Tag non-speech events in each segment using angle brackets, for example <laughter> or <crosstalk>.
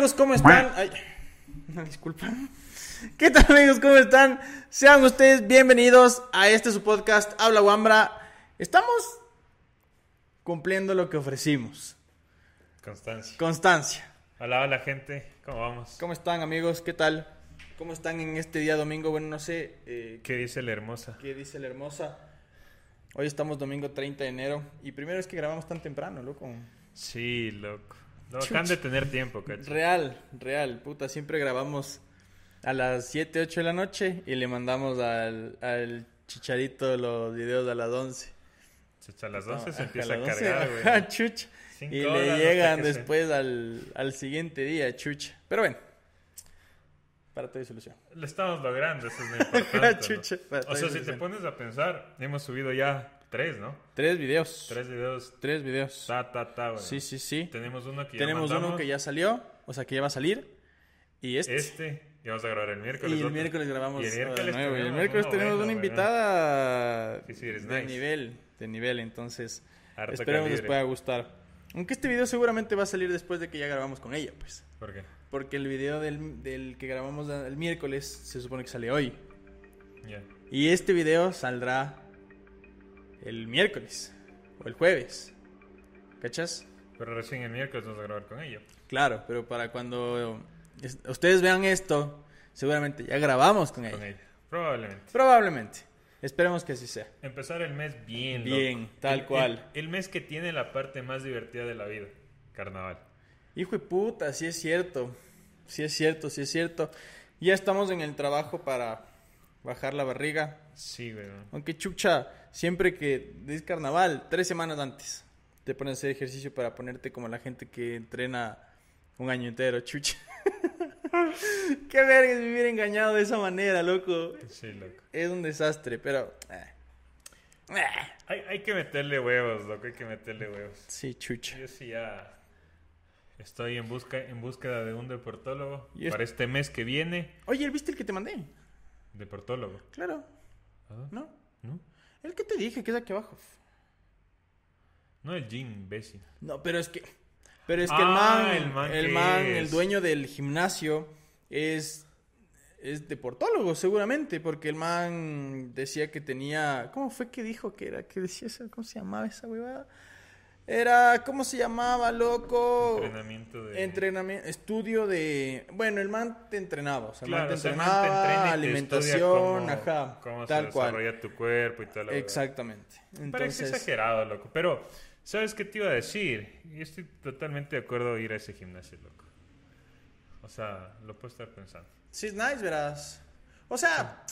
amigos? ¿Cómo están? Ay, una disculpa. <laughs> ¿Qué tal amigos? ¿Cómo están? Sean ustedes bienvenidos a este su podcast Habla Wambra. Estamos cumpliendo lo que ofrecimos. Constancia. Constancia. Hola, hola gente, ¿cómo vamos? ¿Cómo están amigos? ¿Qué tal? ¿Cómo están en este día domingo? Bueno, no sé eh, ¿Qué dice la hermosa? qué dice la hermosa. Hoy estamos domingo 30 de enero y primero es que grabamos tan temprano, loco. Sí, loco. Lo bacán de tener tiempo, cacho. Real, real, puta, siempre grabamos a las 7, 8 de la noche y le mandamos al, al chicharito los videos a las 11. Chucha, a las 12 se Ajá, empieza a 12, cargar, güey. <laughs> chucha. Cinco Y le llegan que se- después al, al siguiente día, chucha. Pero bueno, para tu solución. Lo estamos logrando, eso es lo <laughs> importante. Chucha, ¿no? O sea, si te pones a pensar, hemos subido ya tres, ¿no? Tres videos. Tres videos. Tres videos. Ta, ta, ta, güey. Sí, sí, sí. Tenemos uno que ya Tenemos uno que ya salió, o sea, que ya va a salir. Y este. Este, y vamos a grabar el miércoles. Y el otro. miércoles grabamos Y el miércoles nuevo. Y el tenemos miércoles uno tenemos bueno, una invitada Sí, sí, eres de nice. nivel, de nivel, entonces Harto esperemos les calibre. pueda gustar. Aunque este video seguramente va a salir después de que ya grabamos con ella, pues. ¿Por qué? Porque el video del, del que grabamos el miércoles se supone que sale hoy. Ya. Y este video saldrá el miércoles o el jueves. ¿Cachas? Pero recién el miércoles vamos a grabar con ella. Claro, pero para cuando es- ustedes vean esto, seguramente ya grabamos con ella. Con ella. Probablemente. Probablemente. Esperemos que así sea. Empezar el mes bien, Bien, loco. tal El- cual. El, el mes que tiene la parte más divertida de la vida. Carnaval. Hijo de puta, sí es cierto. Sí es cierto, sí es cierto. Ya estamos en el trabajo para bajar la barriga. Sí, güey. Aunque chucha, siempre que es carnaval, tres semanas antes, te pones a hacer ejercicio para ponerte como la gente que entrena un año entero, chucha. <laughs> Qué verga es vivir engañado de esa manera, loco. Sí, loco. Es un desastre, pero... eh. Eh. Hay, hay que meterle huevos, loco. Hay que meterle huevos. Sí, chucha. Yo sí ya estoy en, busca, en búsqueda de un deportólogo es- para este mes que viene. Oye, ¿viste el que te mandé? Deportólogo. Claro, Ah, ¿no? ¿No? El que te dije, que es aquí abajo. No el gym, imbécil. No, pero es que. Pero es que Ah, el el man, man el man, el dueño del gimnasio, es. Es deportólogo, seguramente, porque el man decía que tenía. ¿Cómo fue que dijo que era? ¿Qué decía eso? ¿Cómo se llamaba esa huevada? Era. ¿Cómo se llamaba, loco? Entrenamiento de... Entrenamiento, estudio de. Bueno, el man te entrenaba, o sea, el man Claro, te o sea, man entrenaba, te entrena y te alimentación, cómo- ajá, Cómo tal se cual. desarrolla tu cuerpo y tal. Exactamente. Parece Entonces, exagerado, loco. Pero, ¿sabes qué te iba a decir? Y estoy totalmente de acuerdo ir a ese gimnasio, loco. O sea, lo puedo estar pensando. Sí, es nice, verás. O sea,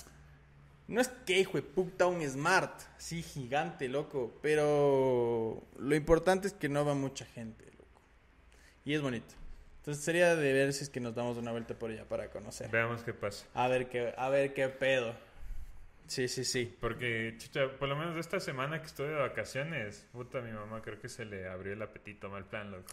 no es que hijo de puta un smart, sí, gigante, loco. Pero lo importante es que no va mucha gente, loco. Y es bonito. Entonces sería de ver si es que nos damos una vuelta por allá para conocer. Veamos qué pasa. A ver qué, a ver qué pedo. Sí, sí, sí. Porque, chucha, por lo menos esta semana que estuve de vacaciones, puta, mi mamá creo que se le abrió el apetito mal plan, loco.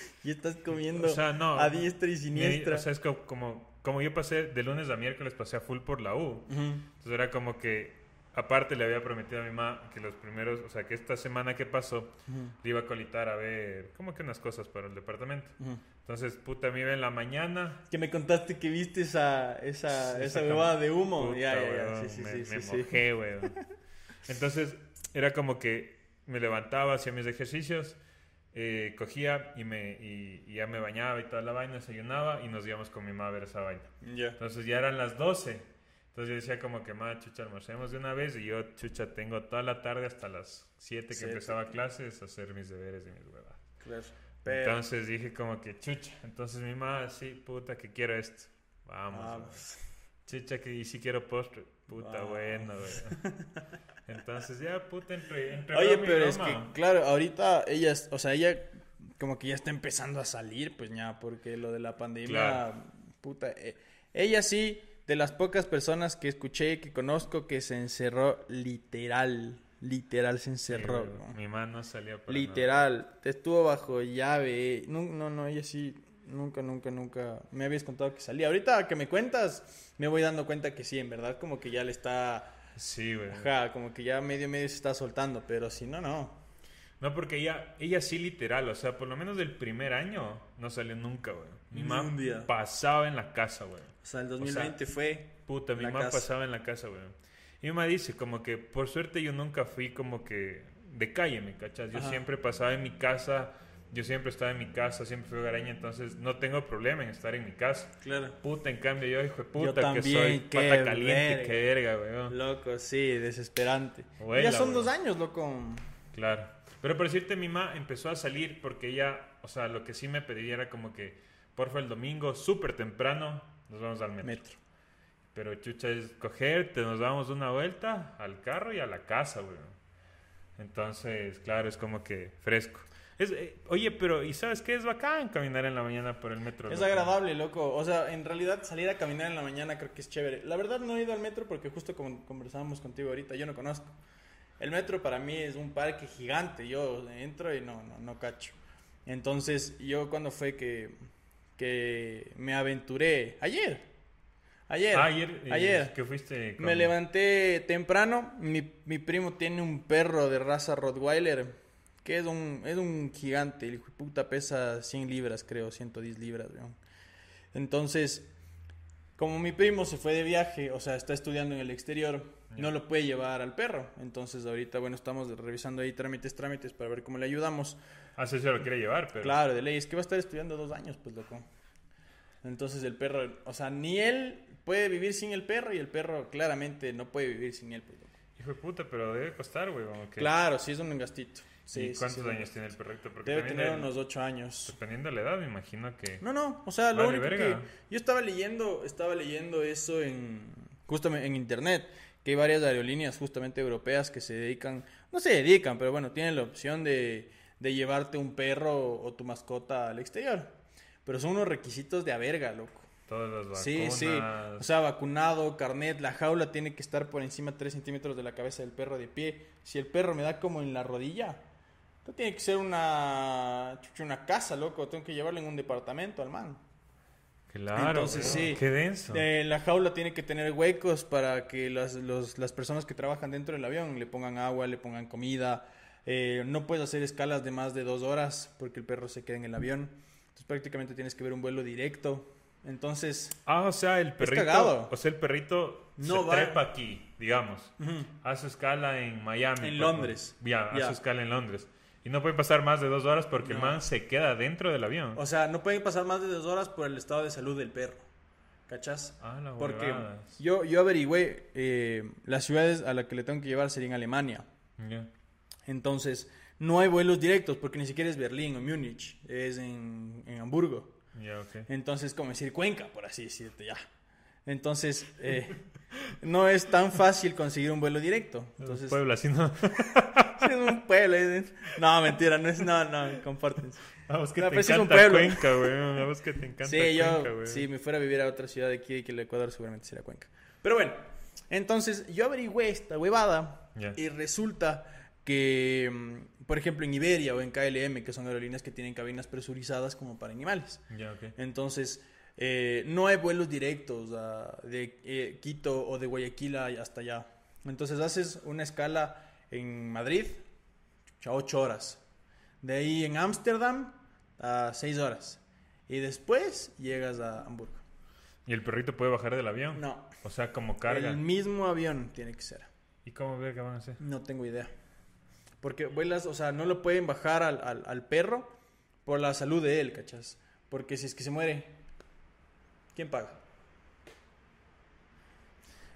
<laughs> Y estás comiendo O sea, no. a diestra y Mi- siniestra. O sea, es co- como, como yo pasé de lunes a miércoles, pasé a full por la U. Ujú. Entonces era como que, aparte le había prometido a mi mamá que los primeros, o sea, que esta semana que pasó, Ujú. le iba a colitar a ver, como que unas cosas para el departamento. Ujú. Entonces, puta, me iba en la mañana. Que me contaste que viste esa, esa, Sí, esa cam- de humo. Puta, ya, ya, ya. weón, Sí, sí, me, sí, me sí, sí. mojé, weón. Entonces, era como que me levantaba, hacía mis ejercicios, eh, cogía y, me, y, y ya me bañaba y toda la vaina, desayunaba y nos íbamos con mi mamá a ver esa vaina. Ya. Entonces ya eran las 12. Entonces yo decía como que, ma, chucha, almorcemos de una vez y yo, chucha, tengo toda la tarde hasta las 7 que Siete. empezaba clases a hacer mis deberes y mis huevas. Claro. Pero, Entonces dije como que, chucha, entonces mi mamá, sí, puta, que quiero esto. Vamos. vamos. Chucha, que y si quiero postre. Puta, Vamos. bueno, güey. <laughs> Entonces ya, puta, entre, entre Oye, pero es que, claro, ahorita ella, o sea, ella como que ya está empezando a salir, pues ya, porque lo de la pandemia, Claro. puta, eh, ella sí, de las pocas personas que escuché, que conozco, que se encerró literal, literal se encerró. Mi mano salía por literal, te estuvo bajo llave, no, no, no, ella sí, nunca, nunca, nunca, me habías contado que salía, ahorita que me cuentas, me voy dando cuenta que sí, en verdad, como que ya le está, Sí, güey. ajá, como que ya medio, medio se está soltando, pero si no, no. No, porque ella, ella sí literal, o sea, por lo menos del primer año no salió nunca, güey. Mi Ni mamá un día. pasaba en la casa, güey. O sea, el 2020 fue... Puta, mi La mamá casa. pasaba en la casa, güey. Y mi mamá dice como que por suerte yo nunca fui como que de calle, ¿me cachas? Yo Ajá. siempre pasaba en mi casa, yo siempre estaba en mi casa, siempre fui hogareña, entonces no tengo problema en estar en mi casa. Claro. Puta, en cambio yo, hijo de puta, Yo que soy qué pata caliente, verga. qué verga, weón. Loco, sí, desesperante. Ya son dos años, loco. Claro. Pero por decirte, mi mamá empezó a salir porque ella, o sea, lo que sí me pedía era como que, porfa, el domingo, súper temprano, nos vamos al metro. Metro. Pero chucha es coger, te nos damos una vuelta al carro y a la casa, güey. Entonces, claro, es como que fresco. Es, eh, oye, pero ¿y sabes qué? Es bacán caminar en la mañana por el metro. Es loco. agradable, loco. O sea, en realidad salir a caminar en la mañana creo que es chévere. La verdad no he ido al metro porque justo como conversábamos contigo ahorita, yo no conozco. El metro para mí es un parque gigante. Yo entro y no, no, no cacho. Entonces, yo cuando fue que, que me aventuré, ayer, ayer, Ah, ayer, eh, ayer, que fuiste con- me levanté temprano. Mi, mi primo tiene un perro de raza Rottweiler que es un, es un gigante. El hijo de puta pesa 100 libras, creo, 110 libras. weón. Entonces, como mi primo se fue de viaje, o sea, está estudiando en el exterior, no lo puede llevar al perro. Entonces, ahorita, bueno, estamos revisando ahí trámites, trámites para ver cómo le ayudamos. Ah, sí, se lo quiere llevar, pero... Claro, de ley, es que va a estar estudiando dos años, pues, loco. Entonces, el perro, o sea, ni él puede vivir sin el perro y el perro claramente no puede vivir sin él, pues, loco. Hijo de puta, pero debe costar, güey. Claro, sí es un gastito. Sí, ¿Y sí, cuántos sí, años tiene el perrito? Porque Debe tener el- unos ocho años. Dependiendo de la edad, me imagino que... No, no, o sea, lo Vale, único verga. que yo estaba leyendo, estaba leyendo eso en justamente en internet, que hay varias aerolíneas justamente europeas que se dedican, no se dedican, pero bueno, tienen la opción de, de llevarte un perro o tu mascota al exterior. Pero son unos requisitos de a verga, loco. Todas las vacunas... Sí, sí. O sea, vacunado, carnet, la jaula tiene que estar por encima de 3 centímetros de la cabeza del perro de pie. Si el perro me da como en la rodilla, esto tiene que ser una, una casa, loco. Tengo que llevarlo en un departamento al man. Claro, Entonces, sí. Qué denso. Eh, la jaula tiene que tener huecos para que las, los- las personas que trabajan dentro del avión le pongan agua, le pongan comida. Eh, no puedes hacer escalas de más de dos horas porque el perro se queda en el avión. Entonces prácticamente tienes que ver un vuelo directo. Entonces, Ah, o sea, el perrito... cagado. O sea, el perrito No se va- trepa aquí, digamos. Hace escala en Miami. En por Londres. Ya, Ya. hace escala en Londres. Y no puede pasar más de dos horas porque el man se queda dentro del avión. o sea, no pueden pasar más de dos horas por el estado de salud del perro. ¿Cachas? Ah, la Porque yo, yo averigüé, eh, las ciudades a las que le tengo que llevar serían Alemania. Ya. Entonces, no hay vuelos directos porque ni siquiera es Berlín o Múnich, es en, en Hamburgo. Ya, ok. Entonces, como decir Cuenca, por así decirte, ya. Entonces, eh, no es tan fácil conseguir un vuelo directo. Entonces, Puebla, así no. <laughs> es un pueblo. No, mentira, no es, no, no, compártense. A vos que No, te pero sí es un encanta pueblo. Cuenca, güey. A vos que te encanta Sí, yo, Cuenca, güey. si me fuera a vivir a otra ciudad de aquí, que el Ecuador seguramente sería Cuenca. Pero bueno, entonces yo averigüé esta huevada y resulta que, mm, por ejemplo, en Iberia o en KLM, que son aerolíneas que tienen cabinas presurizadas como para animales. Ya, ok. Entonces, eh, no hay vuelos directos de eh, Quito o de Guayaquil hasta allá. Entonces, haces una escala en Madrid, a 8 horas. De ahí en Ámsterdam, a 6 horas. Y después llegas a Hamburgo. ¿Y el perrito puede bajar del avión? No, O sea, como carga. el mismo avión tiene que ser. ¿Y cómo ve que van a hacer? No tengo idea. Porque vuelas, o sea, no lo pueden bajar al, al- al perro por la salud de él, ¿cachas? Porque si es que se muere, ¿quién paga?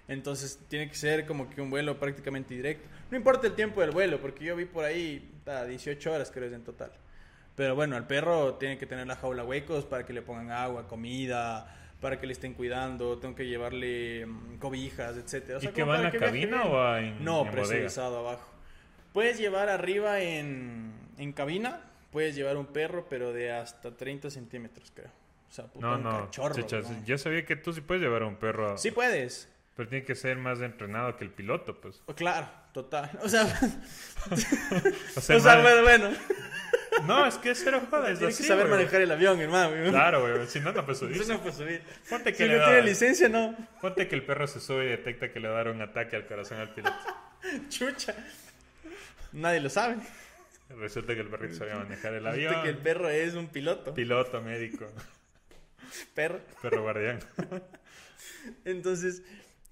Entonces tiene que ser como que un vuelo prácticamente directo. No importa el tiempo del vuelo, porque yo vi por ahí ta, 18 horas creo es en total. Pero bueno, al perro tiene que tener la jaula huecos para que le pongan agua, comida, para que le estén cuidando, tengo que llevarle mm, cobijas, etcétera. O ¿Y sea, que como va en la que cabina o va en, No, en bodega? presurizado abajo. Puedes llevar arriba en, en cabina, puedes llevar un perro, pero de hasta 30 centímetros, creo. O sea, puta, No, un no. cachorro. yo sabía que tú sí puedes llevar a un perro. Sí puedes. Pero tiene que ser más entrenado que el piloto, pues. O claro, total. <laughs> O sea, <laughs> O sea, <laughs> o sea, bueno, bueno. No, es que es cero joda, es Tienes así, que saber güey. manejar el avión, hermano. Claro, güey. Si no, no puedes subir. Eso no puede subir. Ponte que, Si le no tiene licencia, no. ponte que el perro se sube y detecta que le va a dar un ataque al corazón al piloto. Chucha. Nadie lo sabe. Resulta que el perrito sabía manejar el Resulta avión. que el perro es un piloto. Piloto, médico, <laughs> perro. perro guardián. <laughs> Entonces,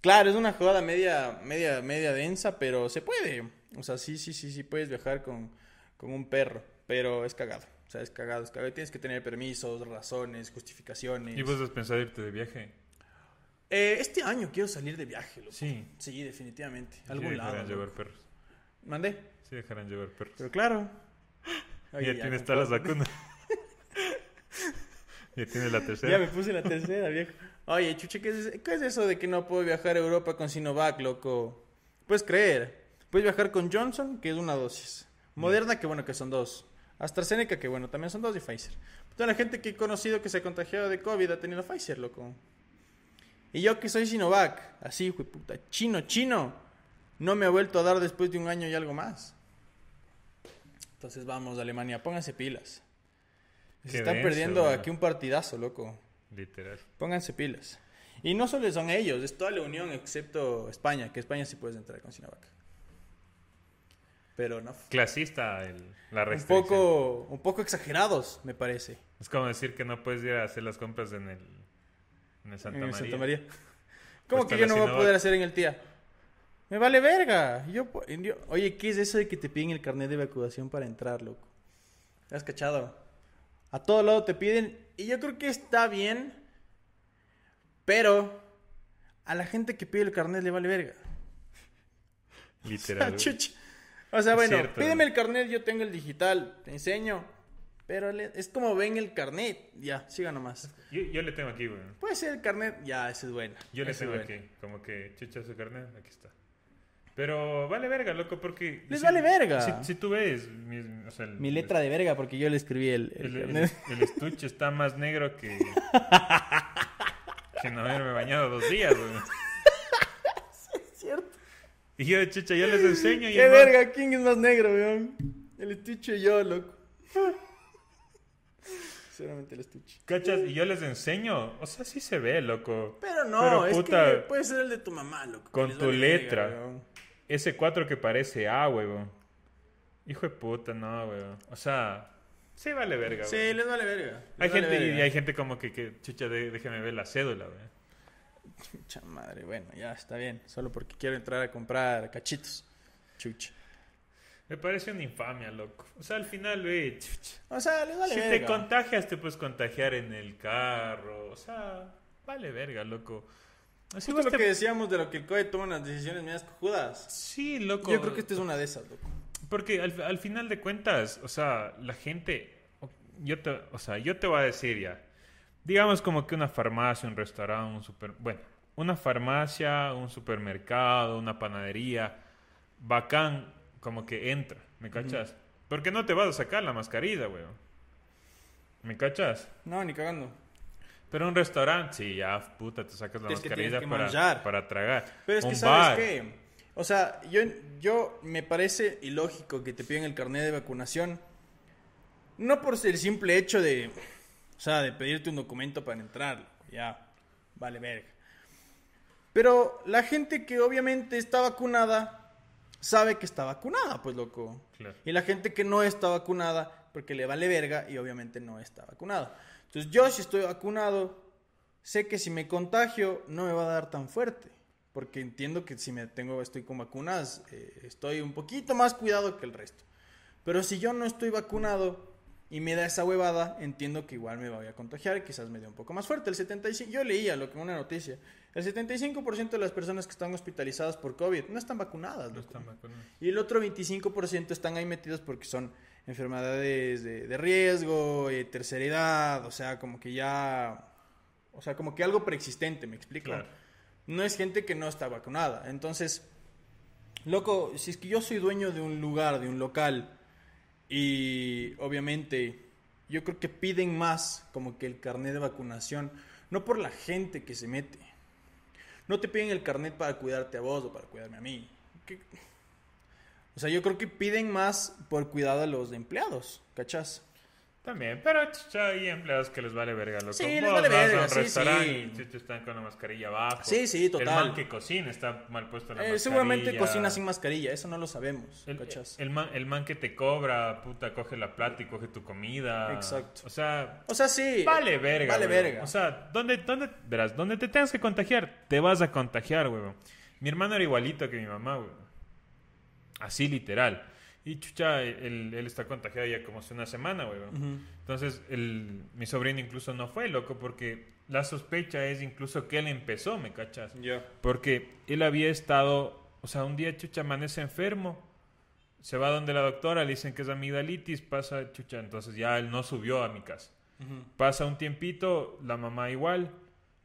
claro, es una jugada media, media, media densa, pero se puede. O sea, sí, sí, sí, sí puedes viajar con, con un perro, pero es cagado. O sea, es cagado, es cagado. Tienes que tener permisos, razones, justificaciones. ¿Y vos has pensado irte de viaje? Eh, este año quiero salir de viaje, loco. Sí. Sí, definitivamente. Sí Algún lado. dejarán loco. llevar perros. ¿Mandé? Sí dejarán llevar perros. Pero claro. <laughs> ya Oye, tienes ya, todas las vacunas. Ya tienes la tercera. Ya me puse la tercera, viejo. Oye, chuche, ¿qué es, ¿qué es eso de que no puedo viajar a Europa con Sinovac, loco? Puedes creer. Puedes viajar con Johnson, que es una dosis. Moderna, que bueno, que son dos. AstraZeneca, que bueno, también son dos. Y Pfizer. Toda la gente que he conocido que se ha contagiado de COVID ha tenido Pfizer, loco. Y yo que soy Sinovac, así, hijo puta, chino, chino, no me ha vuelto a dar después de un año y algo más. Entonces vamos, Alemania, pónganse pilas. Se Qué están denso, perdiendo aquí un partidazo, loco. Literal. Pónganse pilas. Y no solo son ellos, es toda la Unión excepto España, que España sí puedes entrar con Sinovac. Pero no. Clasista el, la Un restricción. poco, un poco exagerados, me parece. Es como decir que no puedes ir a hacer las compras en el, en el Santa en María. Santa María. ¿Cómo Cuesta que yo no voy a poder hacer en el tía? Me vale verga. Yo, yo- oye, ¿qué es eso de que te piden el carnet de vacunación para entrar, loco? ¿Te has cachado? A todo lado te piden. Y yo creo que está bien. Pero a la gente que pide el carnet le vale verga. <laughs> Literal. <laughs> O sea, bueno, cierto. pídeme el carnet, yo tengo el digital, te enseño. Pero es como ven el carnet. Ya, siga nomás. Yo, yo le tengo aquí, güey. Puede ser el carnet, ya, ese es bueno. Yo le tengo bueno. aquí. Como que chucha su carnet, aquí está. Pero vale verga, loco, porque... Les si- vale verga. Si, si tú ves... Mi, o sea, el, Mi letra de verga porque yo le escribí el, el El, el- carnet. el estuche está más negro que... que no haberme bañado dos días, güey. Es cierto. Y yo, chucha, yo les enseño y Qué verga, ¿quién es más negro, weón? El estuche y yo, loco. Seguramente el estuche. ¿Cachas? Y yo les enseño. O sea, sí se ve, loco. Pero no, Pero, es puta, que puede ser el de tu mamá, loco. con tu vale letra. Ese 4 que parece A, weón. Hijo de puta, no, weón. O sea, sí vale verga, Sí, les vale verga. les Hay vale gente, y hay gente como que, que chucha, de- déjeme ver la cédula, weón. <laughs> Chucha madre, bueno, ya está bien. Solo porque quiero entrar a comprar cachitos. Chucha. Me parece una infamia, loco. O sea, al final, güey, chucha. O sea, les vale si verga. te contagias, te puedes contagiar en el carro. O sea, vale verga, loco. Así Justo lo que decíamos de lo que el COE toma unas decisiones medias cojudas. Sí, loco. Yo creo que esta es una de esas, loco. Porque al, al final de cuentas, o sea, la gente, o- yo te, o sea, yo te voy a decir ya, digamos como que una farmacia, un restaurante, un super, bueno, una farmacia, un supermercado, una panadería, bacán, como que entra, ¿me cachas? Porque no te vas a sacar la mascarilla, weón. ¿Me cachas? No, ni cagando. Pero un restaurante, sí, ya, puta, te sacas la Es que mascarilla que para, para tragar. Pero es que, un ¿sabes bar, qué? O sea, yo, yo me parece ilógico que te piden el carnet de vacunación. No por el simple hecho de, o sea, de pedirte un documento para entrar. Ya, vale verga. Pero la gente que obviamente está vacunada sabe que está vacunada, pues loco. Claro. Y la gente que no está vacunada, porque le vale verga y obviamente no está vacunada. Entonces yo si estoy vacunado, sé que si me contagio no me va a dar tan fuerte. Porque entiendo que si me tengo, estoy con vacunas, eh, estoy un poquito más cuidado que el resto. Pero si yo no estoy vacunado y me da esa huevada, entiendo que igual me voy a contagiar quizás me dé un poco más fuerte. El 75, yo leía lo que una noticia, el 75% de las personas que están hospitalizadas por COVID no están vacunadas. No están. Y el otro 25% están ahí metidos porque son enfermedades de, de riesgo, eh, tercera edad, o sea, como que ya, o sea, como que algo preexistente, ¿me explico? Claro. No es gente que no está vacunada. Entonces, loco, si es que yo soy dueño de un lugar, de un local, y obviamente yo creo que piden más como que el carnet de vacunación, no por la gente que se mete. No te piden el carnet para cuidarte a vos o para cuidarme a mí. ¿Qué- O sea, yo creo que piden más por cuidado a los empleados, ¿cachás? También, pero hay empleados que les vale verga, loco. Sí, les Vos vale vas verga, a un sí, restaurante sí. están con la mascarilla abajo. Sí, sí, El total. man que cocina está mal puesto la Eh, mascarilla. seguramente cocina sin mascarilla, eso no lo sabemos. El, ¿cachas? el man, el man que te cobra, puta, coge la plata y coge tu comida. Exacto. O sea, o sea, sí. vale verga. Vale verga. O sea, ¿dónde, dónde, verás, donde te tengas que contagiar, te vas a contagiar, huevón. Mi hermano era igualito que mi mamá, huevón. Así literal. Y chucha, él, él está contagiado ya como hace una semana, huevón. Ujú. Entonces, el, mi sobrino incluso no fue, loco, porque la sospecha es incluso que él empezó, ¿me cachas? Ya. Porque él había estado, o sea, un día chucha amanece enfermo, se va donde la doctora, le dicen que es amigdalitis, pasa chucha, entonces ya él no subió a mi casa. Pasa un tiempito, la mamá igual,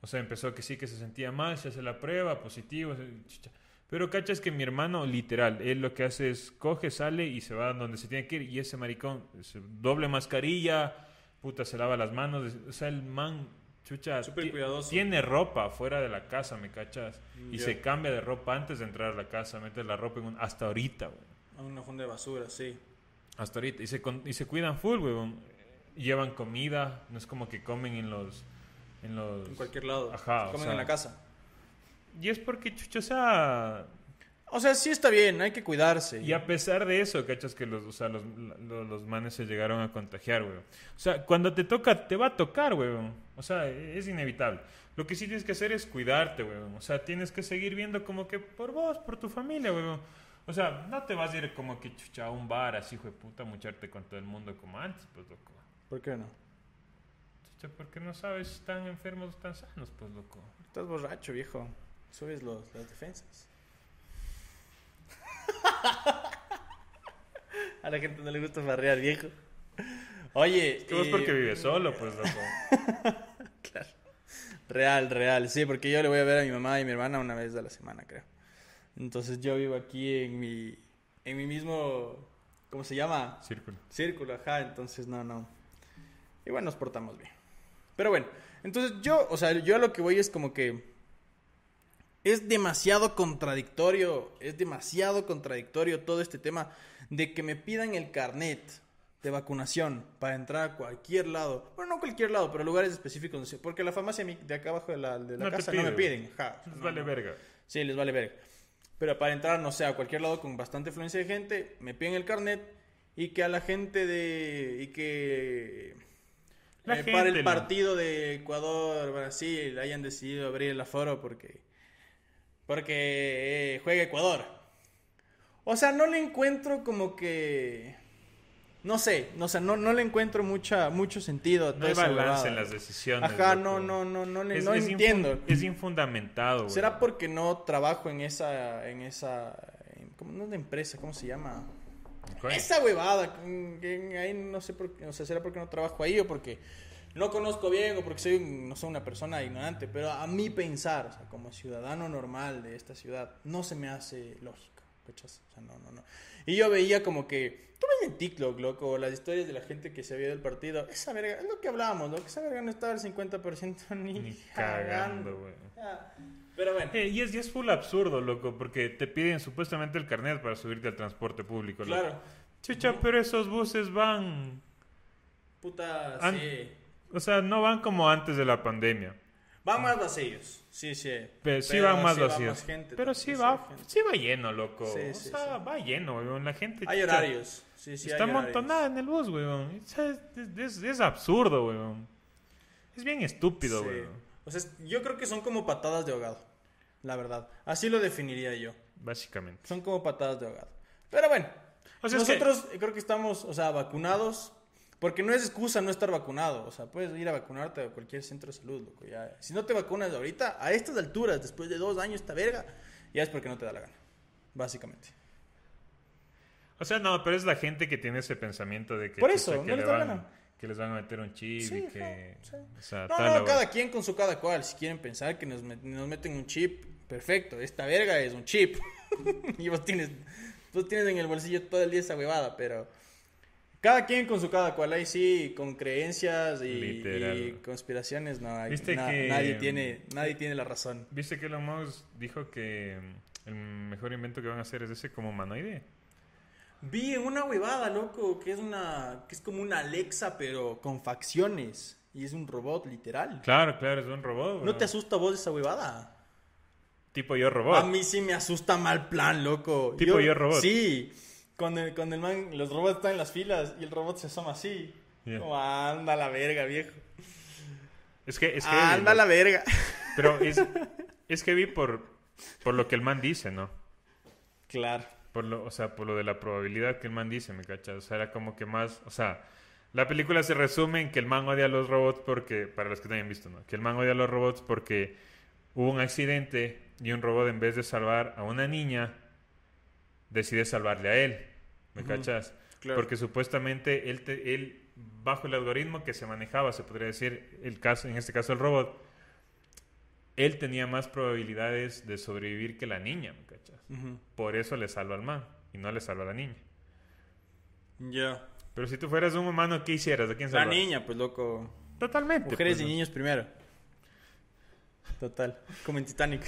o sea, empezó que sí que se sentía mal, se hace la prueba, positivo, se- chucha. Pero cachas que mi hermano, literal, él lo que hace es coge, sale y se va donde se tiene que ir. Y ese maricón, se- doble mascarilla, puta, se lava las manos. O sea, el man, chucha, Súper cuidadoso. tiene ropa fuera de la casa, ¿me cachas? Y Ya. se cambia de ropa antes de entrar a la casa, mete la ropa en un- hasta ahorita, güey. A una funda de basura, sí. Hasta ahorita. Y se, con- y se cuidan full, weón. Llevan comida, no es como que comen en los... En los... En cualquier lado. Ajá, o Comen sea- en la casa. Y es porque, chucho, o sea... O sea, sí está bien, hay que cuidarse. Y a pesar de eso, cachas que los, o sea, los, los, los manes se llegaron a contagiar, weón. O sea, cuando te toca, te va a tocar, weón. O sea, es inevitable. Lo que sí tienes que hacer es cuidarte, weón. O sea, tienes que seguir viendo como que por vos, por tu familia, weón. O sea, no te vas a ir como que chucha a un bar así, hijo de puta, mucharte con todo el mundo como antes, pues, loco. ¿Por qué no? Chucha, porque no sabes si están enfermos o están sanos, pues, loco. Estás borracho, viejo. Subes los, las defensas. <laughs> A la gente no le gusta farrear, viejo. Oye. Es que vos y- porque vives solo, pues, loco. <laughs> Claro. Real, real. Sí, porque yo le voy a ver a mi mamá y mi hermana una vez a la semana, creo. Entonces yo vivo aquí en mi, en mi mismo, ¿cómo se llama? Círculo. Círculo, ajá. Entonces no, no. Igual nos portamos bien. Pero bueno, entonces yo, o sea, yo a lo que voy es como que es demasiado contradictorio, es demasiado contradictorio todo este tema de que me pidan el carnet de vacunación para entrar a cualquier lado. Bueno, no cualquier lado, pero lugares específicos. Porque la farmacia de acá abajo de la, de la No casa no me pide, piden. Ajá, Les no, vale no. verga. Sí, les vale ver. Pero para entrar, no sé, a cualquier lado con bastante afluencia de gente, me piden el carnet y que a la gente de... y que... La eh, para gente, el partido de Ecuador, Brasil, hayan decidido abrir el aforo porque... porque eh, juega Ecuador. O sea, no le encuentro como que... No sé, no, sé, no, no le encuentro mucha, mucho sentido a No toda hay balance en las decisiones. Ajá, no, no, no, no, le- Es, no es entiendo. es infundamentado, güey. ¿Será porque no trabajo en esa, en esa, en- ¿cómo no es de empresa? ¿Cómo se llama? Esa huevada, ahí no sé por qué, o sea, será porque no trabajo ahí o porque no conozco bien o porque soy, un- no soy una persona ignorante, pero a mí pensar, o sea, como ciudadano normal de esta ciudad, no se me hace lógico, ¿cachas? O sea, no, no, no. Y yo veía como que, tú ves en TikTok, loco, las historias de la gente que se había del partido, esa verga, es lo que hablábamos, ¿no? Que esa verga no estaba al 50% ni, Ni cagando, güey. Pero bueno. Eh, y, es, y es full absurdo, loco, porque te piden supuestamente el carnet para subirte al transporte público. loco. Claro. Chucha, pero esos buses van... Puta, An- sí. O sea, no van como antes de la pandemia. Van más vacíos. Sí, sí. Pero, sí van más sí va vacíos. más gente, pero sí va, gente. sí va lleno, loco. Sí, o sí, sea, va lleno, weón. La gente... Hay horarios. Sí, sí, está amontonada en el bus, weón. Es, es- es absurdo, weón. Es bien estúpido, weón. O sea, yo creo que son como patadas de ahogado. La verdad. Así lo definiría yo. Básicamente. Son como patadas de ahogado. Pero bueno. O sea, es que- nosotros creo que estamos, o sea, vacunados. Porque no es excusa no estar vacunado. O sea, puedes ir a vacunarte a cualquier centro de salud, loco. Ya. Si no te vacunas ahorita, a estas alturas, después de dos años, esta verga, ya es porque no te da la gana. Básicamente. O sea, no, pero es la gente que tiene ese pensamiento de que, Por chucha, eso, que no le les van, gana. que les van a meter un chip Sí, y que... ajá, sí. O sea, No, no, cada quien con su cada cual. Si quieren pensar que nos meten un chip, perfecto. Esta verga es un chip. <laughs> y vos tienes, vos tienes en el bolsillo todo el día esa huevada, pero cada quien con su cada cual. Ahí sí, con creencias y, conspiraciones, no hay. Viste na- que- Nadie tiene, nadie tiene la razón. ¿Viste que Elon Musk dijo que mm, el mejor invento que van a hacer es ese como humanoide? Vi una huevada, loco, que es una. que es como una Alexa, pero con facciones. Y es un robot, literal. Claro, claro, es un robot. ¿No te asusta vos esa huevada? Tipo yo robot. A mí sí me asusta mal plan, loco. Tipo Yo Robot. Sí. Cuando el, cuando el man, los robots están en las filas y el robot se asoma así. Yeah. Como, anda la verga, viejo. Es que, es que anda la verga. <laughs> Pero es, es que vi por, por lo que el man dice, ¿no? Claro. Por lo, o sea, por lo de la probabilidad que el man dice, ¿me cachas? O sea, era como que más, o sea, la película se resume en que el man odia a los robots porque, para los que no hayan visto, ¿no? Que el man odia a los robots porque hubo un accidente y un robot en vez de salvar a una niña, decide salvarle a él, ¿me cachas? claro. Porque supuestamente él, te- él, bajo el algoritmo que se manejaba, se podría decir, el caso, en este caso el robot, él tenía más probabilidades de sobrevivir que la niña, ¿me cachas? Por eso le salva al man y no le salva a la niña. Ya. Pero si tú fueras un humano, ¿qué hicieras? ¿A quién La salvas? niña, pues loco. Totalmente. Mujeres pues, y ¿no? niños primero. Total. Como en Titanic.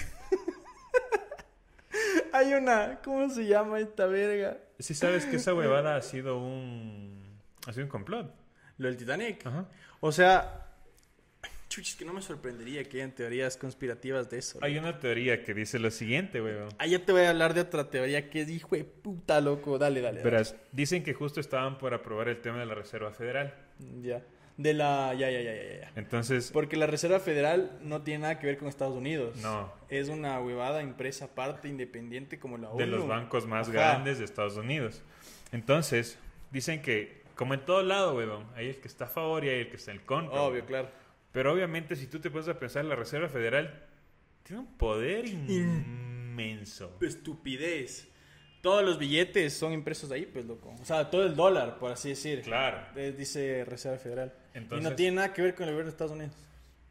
Hay una. ¿Cómo se llama esta verga? Sí sabes que esa huevada ha sido un... Ha sido un complot. Lo del Titanic. Ajá. O sea. Chuchis, que no me sorprendería que hayan teorías conspirativas de eso. Hay una teoría que dice lo siguiente, weón. Ah, ya te voy a hablar de otra teoría que es hijo de puta, loco. Dale, dale. dale. Verás, dicen que justo estaban por aprobar el tema de la Reserva Federal. Ya. De la. Ya, ya, ya, ya, ya. Entonces, Porque la Reserva Federal no tiene nada que ver con Estados Unidos. No. Es una huevada impresa aparte, independiente como la ONU. de los bancos más Ajá. grandes de Estados Unidos. Entonces, dicen que, como en todo lado, weón, hay el que está a favor y hay el que está en contra. Obvio, claro. Pero obviamente, si tú te pones a pensar, la Reserva Federal tiene un poder inmenso. Estupidez. Todos los billetes son impresos ahí, pues, loco. O sea, todo el dólar, por así decir. Claro. Eh, Dice Reserva Federal. y Entonces- no tiene nada que ver con el gobierno de Estados Unidos.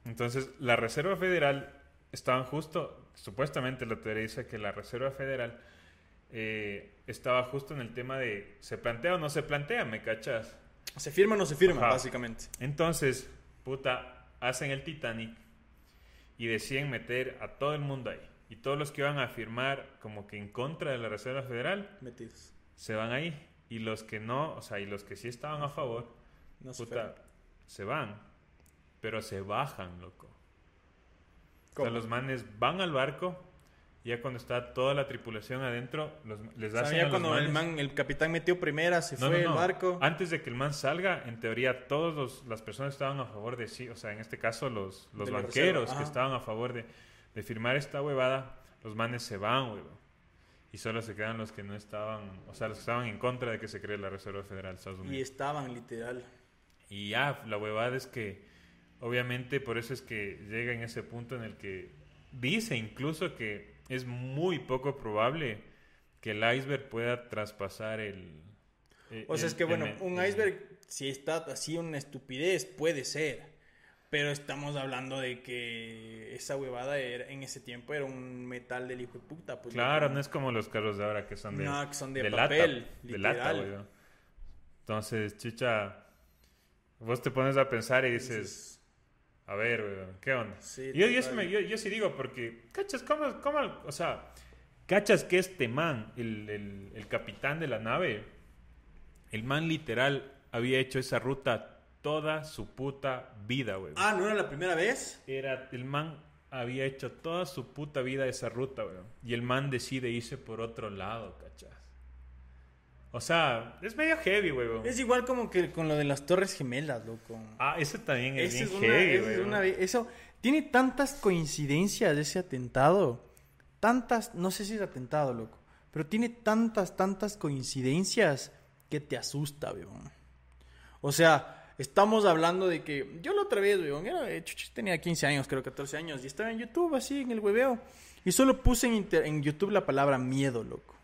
Entonces, la Reserva Federal estaban justo, supuestamente la teoría dice que la Reserva Federal eh, estaba justo en el tema de ¿se plantea o no se plantea? ¿Me cachas? ¿Se firma o no se firma, Ajá. básicamente? Entonces, puta, hacen el Titanic y deciden meter a todo el mundo ahí. Y todos los que van a firmar como que en contra de la Reserva Federal Metidos. se van ahí. Y los que no, o sea, y los que sí estaban a favor, No se puta, firma. se van. Pero se bajan, loco. O sea, los manes van al barco, ya cuando está toda la tripulación adentro, los, les O sea, hacen ya a los cuando el, manes- man, el capitán metió primera, se No, fue no, no. el barco. Antes de que el man salga, en teoría, todas las personas estaban a favor de sí. O sea, en este caso, los, los banqueros que estaban a favor de, de firmar esta huevada, los manes se van, huevón. Y solo se quedan los que no estaban, o sea, los que estaban en contra de que se cree la Reserva Federal de Estados Y Unidos. estaban, literal. Y ya, la huevada es que, obviamente, por eso es que llega en ese punto en el que dice incluso que es muy poco probable que el iceberg pueda traspasar el... eh, O sea, el- es que bueno, el- un iceberg, si está así una estupidez, puede ser. Pero estamos hablando de que esa huevada era- en ese tiempo era un metal del hijo de puta. Pues, Claro, no es como los carros de ahora que son de, No, que son de de papel, lata, de lata, güey. Entonces, chicha, vos te pones a pensar y dices, a ver, güey, ¿qué onda? Sí, yo, yo, sí total. me- yo- yo sí digo, porque, cachas, ¿cómo, cómo, o sea, cachas que este man, el, el- el capitán de la nave, el man literal había hecho esa ruta toda su puta vida, güey. Ah, ¿no era la primera vez? Era, el man había hecho toda su puta vida esa ruta, weón. Y el man decide irse por otro lado, cachas. O sea, es medio heavy, weón. Es igual como que con lo de las Torres Gemelas, loco. Ah, ese también es Ese bien es una- heavy, es una- eso tiene tantas coincidencias ese atentado. Tantas, no sé si es atentado, loco. Pero tiene tantas, tantas coincidencias que te asusta, weón. O sea, estamos hablando de que yo la otra vez, weón, era, eh, tenía 15 años, creo 14 años, y estaba en YouTube así, en el hueveo. Y solo puse en, inter- en YouTube la palabra miedo, loco.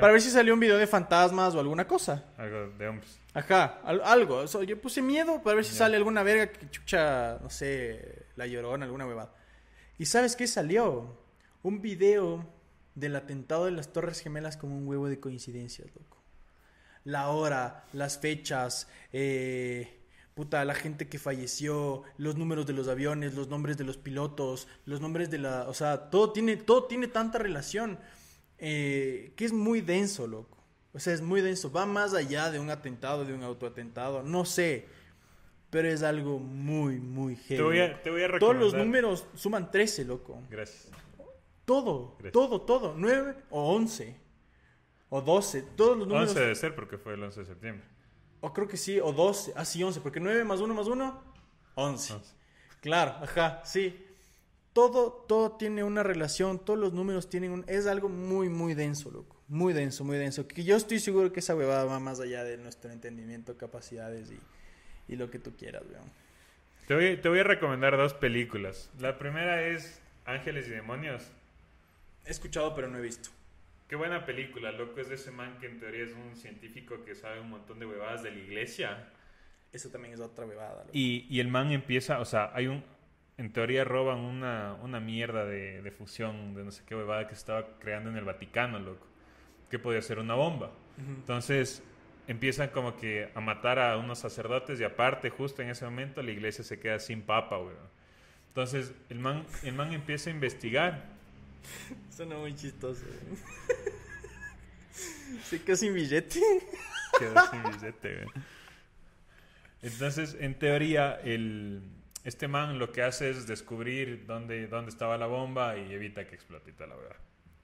Para ver si salió un video de fantasmas o alguna cosa. Algo de hombres. Ajá, al- algo. O sea, yo puse miedo para ver si sale alguna verga que chucha, no sé, la llorona, alguna huevada. ¿Y sabes qué salió? Un video del atentado de las Torres Gemelas como un huevo de coincidencias, loco. La hora, las fechas, eh, puta, la gente que falleció, los números de los aviones, los nombres de los pilotos, los nombres de la... O sea, todo tiene, todo tiene tanta relación eh, que es muy denso, loco. O sea, es muy denso. Va más allá de un atentado, de un autoatentado. No sé. Pero es algo muy, muy heavy. Te voy a, te voy a Todos los recomendar- números suman 13, loco. Gracias. Todo, Gracias. todo, todo. 9 o 11. O 12. Todos los números. 11 debe ser porque fue el 11 de septiembre. O creo que sí, o 12. Ah, sí, 11. Porque 9 más 1 más 1, 11. 11. Claro, ajá, sí. Todo, todo tiene una relación, todos los números tienen un... Es algo muy, muy denso, loco. Muy denso, muy denso. Que yo estoy seguro que esa huevada va más allá de nuestro entendimiento, capacidades y, y lo que tú quieras, weón. Te voy, te voy a recomendar dos películas. La primera es Ángeles y Demonios. He escuchado, pero no he visto. Qué buena película, loco. Es de ese man que en teoría es un científico que sabe un montón de huevadas de la iglesia. Eso también es otra huevada, loco. Y, y el man empieza, o sea, hay un. En teoría roban una, una mierda de, de fusión de no sé qué huevada que se estaba creando en el Vaticano, loco. Que podía ser una bomba. Entonces empiezan como que a matar a unos sacerdotes y aparte, justo en ese momento, la iglesia se queda sin papa, weón. Entonces el man, el man empieza a investigar. <laughs> Suena muy chistoso. <laughs> Se quedó sin billete. Quedó sin billete, weón. Entonces, en teoría, el, este man lo que hace es descubrir dónde, dónde estaba la bomba y evita que explote toda la weá.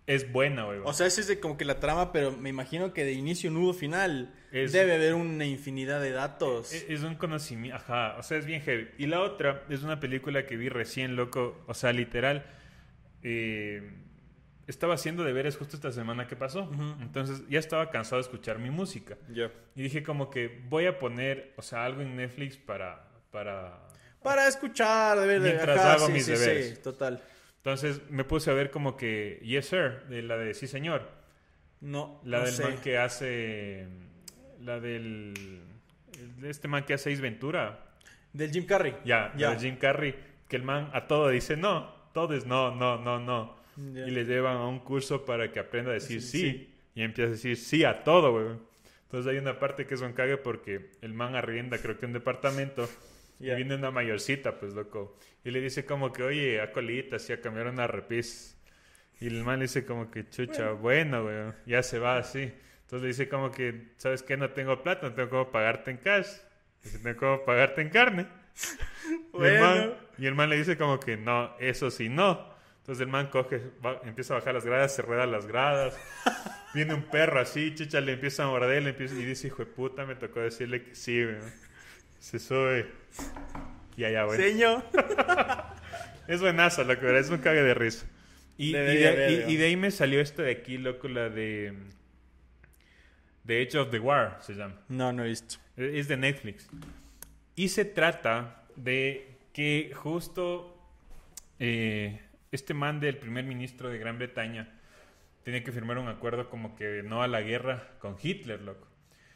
Es buena, weón. O sea, esa es de como que la trama, pero me imagino que de inicio, nudo, final, Es- debe haber una infinidad de datos. E- Es un conocimiento, ajá, o sea, es bien heavy. Y la otra es una película que vi recién, loco, o sea, literal, eh, estaba haciendo deberes justo esta semana que pasó. Entonces ya estaba cansado de escuchar mi música. Y dije como que voy a poner, o sea, algo en Netflix para... para... Para escuchar, de ver, de Mientras ajá, hago sí, mis sí, deberes. sí, total. Entonces me puse a ver como que Yes Sir, de la de Sí Señor. No, La no del sé. man que hace... La del... el- Este man que hace Ace Ventura. Del Jim Carrey. Ya, Ya. de Jim Carrey, que el man a todo dice no, todo es no, no, no, no. Y le llevan a un curso para que aprenda a decir Sí, sí, sí. y empieza a decir sí a todo, güey. Entonces hay una parte que es un cague porque el man arrienda, creo que un departamento, y viene una mayorcita, pues loco, y le dice como que, oye, a colitas, y a cambiar una repis. Y el man le dice como que, chucha, bueno, güey, ya se va así. Entonces le dice como que, ¿sabes qué? No tengo plata, no tengo cómo pagarte en cash. Dice, tengo cómo pagarte en carne. <laughs> Y, el Bueno. man, y el man le dice como que no, eso sí, no. Entonces el man coge, va- empieza a bajar las gradas, se rueda las gradas. <laughs> Viene un perro así, chicha, le empieza a morder, le empieza, y dice, hijo de puta, me tocó decirle que sí, güey. Se sube. Y allá, güey. Señor. <laughs> Es buenazo, loco, ¿verdad? es un cague de risa. Y, y Debería de, ver, y- digamos. y de ahí me salió esto de aquí, loco, la de... The Edge of the War, se llama. No, no he visto. Es de Netflix. Y se trata de que justo eh, este man del primer ministro de Gran Bretaña tenía que firmar un acuerdo como que no a la guerra con Hitler, loco.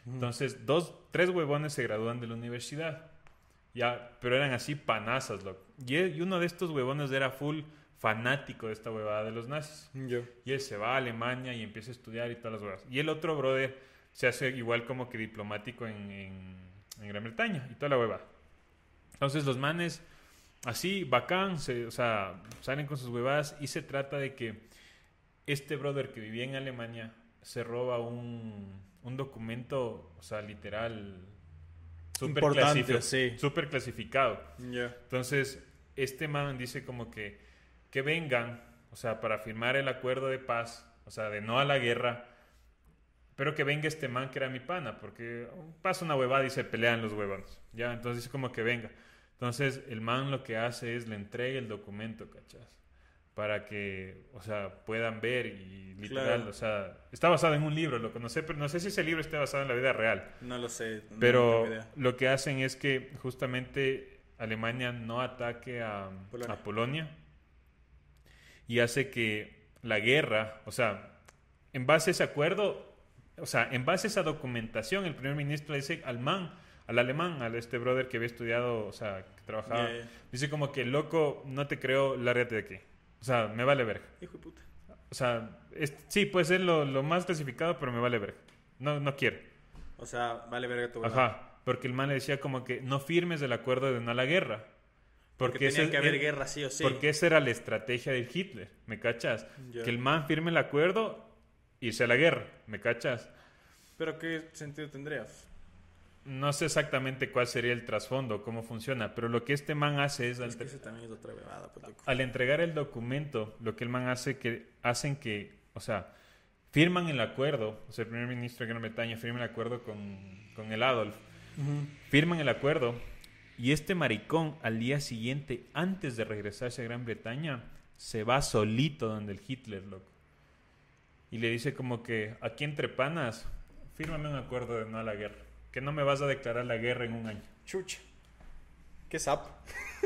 Entonces, dos, tres huevones se gradúan de la universidad. Ya, pero eran así panazas, loco. Y, él- y uno de estos huevones era full fanático de esta huevada de los nazis. Y él se va a Alemania y empieza a estudiar y todas las huevas. Y el otro brother se hace igual como que diplomático en, en- en Gran Bretaña y toda la hueva. Entonces los manes, así, bacán, se- o sea, salen con sus huevadas y se trata de que este brother que vivía en Alemania se roba un, un documento, o sea, literal, súper Importante, clasifi- sí. súper clasificado. Entonces, este man dice como que, que vengan, o sea, para firmar el acuerdo de paz, o sea, de no a la guerra, pero que venga este man que era mi pana, porque pasa una huevada y se pelean los huevones, ¿ya? Entonces dice como que venga. Entonces, el man lo que hace es le entrega el documento, ¿cachas? Para que, o sea, puedan ver y literal, Claro. o sea, está basado en un libro, lo conoce, pero no sé si ese libro está basado en la vida real. No lo sé. no Pero lo que hacen es que justamente Alemania no ataque a Polonia. a Polonia y hace que la guerra, o sea, en base a ese acuerdo, o sea, en base a esa documentación, el primer ministro le dice al man, al alemán, a este brother que había estudiado, o sea, que trabajaba, dice como que, loco, no te creo, lárgate de aquí. O sea, me vale verga. Hijo de puta. O sea, es- sí, puede ser lo, lo más clasificado, pero me vale verga. No, no quiero. O sea, vale verga tu. Ajá, porque el man le decía como que no firmes el acuerdo de no a la guerra. Porque, Porque, tenía ese- que haber el- guerra sí o sí. porque esa era la estrategia de Hitler, ¿me cachas? Que el man firme el acuerdo, irse a la guerra, ¿me cachas? ¿Pero qué sentido tendría? No sé exactamente cuál sería el trasfondo, cómo funciona, pero lo que este man hace es, al, Es que eso también es otra bebada, pues, al entregar el documento, lo que el man hace que hacen que, o sea, firman el acuerdo, o sea, el primer ministro de Gran Bretaña firma el acuerdo con, con el Adolf, firman el acuerdo y este maricón al día siguiente, antes de regresarse a Gran Bretaña, se va solito donde el Hitler, loco. Y le dice como que, aquí entre panas, fírmame un acuerdo de no a la guerra, que no me vas a declarar la guerra en un año. Chucha. Qué sapo.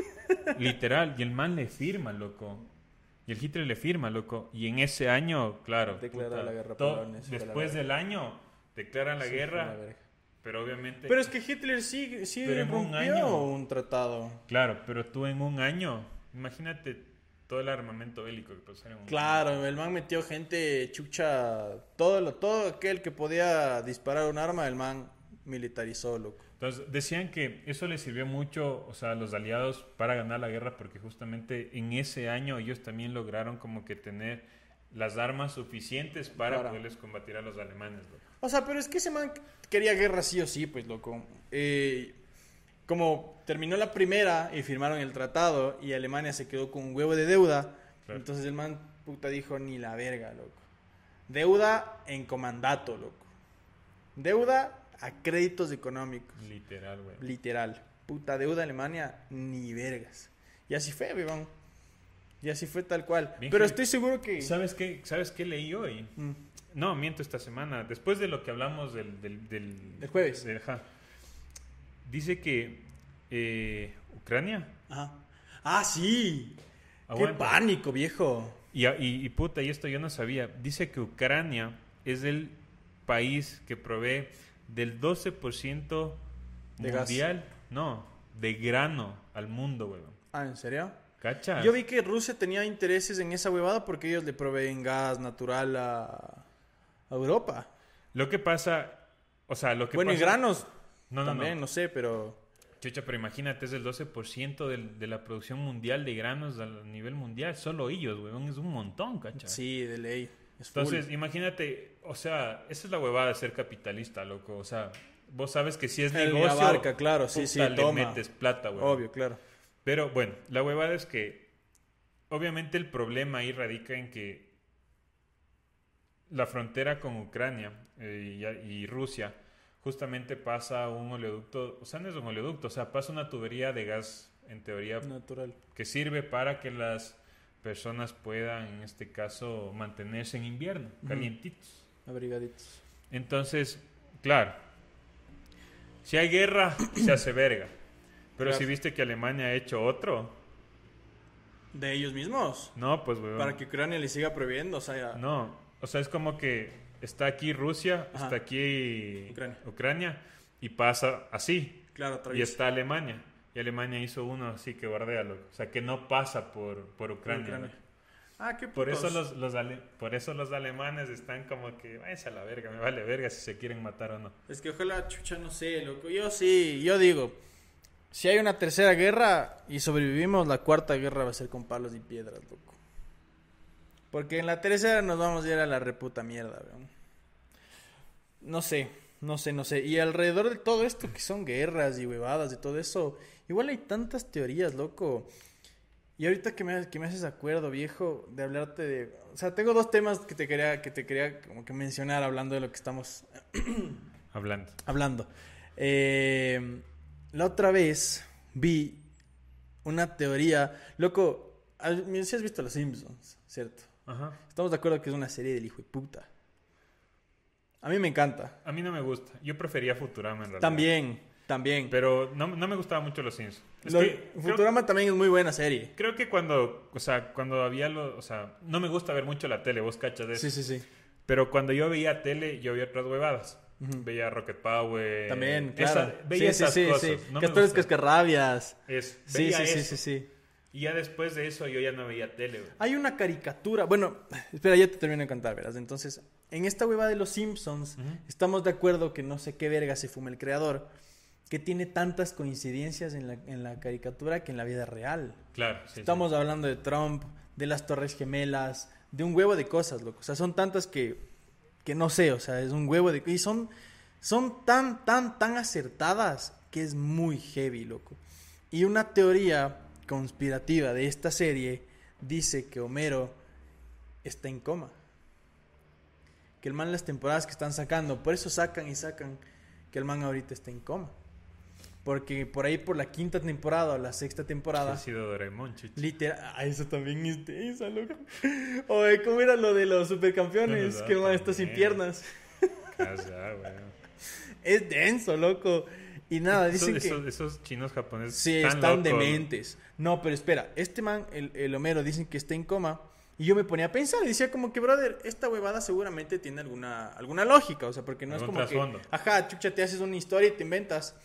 <laughs> Literal, y el man le firma, loco. Y el Hitler le firma, loco. Y en ese año, claro. Declara la guerra Después la del año, declaran la Sí, guerra. la. Pero obviamente. Pero es que Hitler sí, sí un año. un tratado. Claro, pero tú en un año. Imagínate todo el armamento bélico que un Claro, el man metió gente chucha, todo lo, todo aquel que podía disparar un arma, el man militarizó, loco. Entonces, decían que eso les sirvió mucho, o sea, a los aliados para ganar la guerra, porque justamente en ese año ellos también lograron como que tener las armas suficientes para Para. poderles combatir a los alemanes. loco. O sea, pero es que ese man quería guerra sí o sí, pues, loco. Eh, como terminó la primera y firmaron el tratado y Alemania se quedó con un huevo de deuda, Claro. entonces el man puta dijo ni la verga, loco. Deuda en comandato, loco. Deuda a créditos económicos. Literal, güey. Literal. Puta deuda Alemania, ni vergas. Y así fue, weón. Y así fue tal cual. Bien Pero estoy seguro que... ¿Sabes qué, ¿Sabes qué leí hoy? Mm. No, miento esta semana. Después de lo que hablamos del... Del, del, Del jueves. del- ajá. Dice que eh, Ucrania... Ajá. Ah, sí. Qué pánico, viejo. Y, y, y puta, y esto yo no sabía. Dice que Ucrania es el país que provee del 12% De gas. mundial. No, de grano al mundo, weón. Ah, ¿en serio? ¿Cachas? Yo vi que Rusia tenía intereses en esa huevada porque ellos le proveen gas natural a, a Europa. Lo que pasa... O sea, lo que Bueno, y pasa... granos No, no, también, no. no sé, pero... Chucha, pero imagínate, es el 12% del- de la producción mundial de granos a nivel mundial. Solo ellos, weón. Es un montón, ¿cachas? Sí, de ley. Es full. Entonces, imagínate, o sea, esa es la huevada de ser capitalista, loco. O sea, vos sabes que si es El negocio, abarca, claro, sí, sí, le toma. metes plata, weón. Obvio, claro. Pero bueno, la huevada es que obviamente el problema ahí radica en que la frontera con Ucrania eh, y, y Rusia justamente pasa un oleoducto, o sea, no es un oleoducto, o sea, pasa una tubería de gas, en teoría, Natural. que sirve para que las personas puedan, en este caso, mantenerse en invierno, calientitos. Abrigaditos. Entonces, claro, si hay guerra, se hace <clears throat> verga. Pero Claro. si viste que Alemania ha hecho otro, De ellos mismos. no, pues, weón. Para que Ucrania le siga prohibiendo, o sea... No, o sea, es como que está aquí Rusia, Ajá. está aquí Ucrania. Ucrania, y pasa así. Claro, Y está Alemania. Y Alemania hizo uno así que guardéalo. O sea, que no pasa por, por Ucrania. Ah, qué Por eso, los, los ale- por eso los alemanes están como que, váyanse a la verga, me vale verga si se quieren matar o no. Es que ojalá, chucha, no sé, loco. Yo sí, yo digo, si hay una tercera guerra y sobrevivimos, la cuarta guerra va a ser con palos y piedras, loco. Porque en la tercera nos vamos a ir a la reputa mierda, weón. No sé, no sé, no sé. Y alrededor de todo esto que son guerras y huevadas y todo eso, igual hay tantas teorías, loco. Y ahorita que me, que me haces acuerdo, viejo, de hablarte de... O sea, tengo dos temas que te quería, que te quería como que mencionar hablando de lo que estamos <coughs> Hablando. hablando. Eh, la otra vez vi una teoría, loco, si has visto Los Simpsons, ¿cierto? Ajá. Estamos de acuerdo que es una serie del hijo de puta. A mí me encanta. A mí no me gusta. Yo prefería Futurama en realidad. También, también. Pero no, no me gustaba mucho los Sims. Es Lo- que creo- Futurama también es muy buena serie. Creo que cuando, o sea, cuando había lo, o sea, no me gusta ver mucho la tele, vos cachas de eso. Sí, sí, sí. Pero cuando yo veía tele, yo veía otras huevadas. Ujú. Veía Rocket Power. También, esa- claro. veía sí, esas sí, sí, cosas. sí. No me gusta. cascarrabias. Es, Sí, veía sí, sí, eso. sí, sí. Y ya después de eso yo ya no veía tele. güey. Hay una caricatura, bueno, <laughs> espera, ya te termino de contar, verás. Entonces, en esta hueva de los Simpsons, estamos de acuerdo que no sé qué verga se fuma el creador, que tiene tantas coincidencias en la, en la caricatura que en la vida real. Claro, sí, sí. Estamos hablando de Trump, de las Torres Gemelas, de un huevo de cosas, loco. O sea, son tantas que, que no sé, o sea, es un huevo de... Y son, son tan, tan, tan acertadas que es muy heavy, loco. Y una teoría conspirativa de esta serie dice que Homero está en coma. Que el man las temporadas que están sacando, por eso sacan y sacan que el man ahorita está en coma. Porque por ahí por la quinta temporada o la sexta temporada. Ha sido Doraemon, chichi. Literal. Ah, eso también es densa, loco. <laughs> Oye, ¿cómo era lo de los supercampeones? No, no, que el man está sin piernas. Casa, weón. <laughs> Es denso, loco. Y nada, dicen esos, que. esos, esos chinos japoneses Sí, están, dementes. No, pero espera, este man, el, el Homero, dicen que está en coma. Y yo me ponía a pensar y decía como que, brother, esta huevada seguramente tiene alguna, alguna lógica. O sea, porque no es como trasfondo. que, ajá, chucha, te haces una historia y te inventas.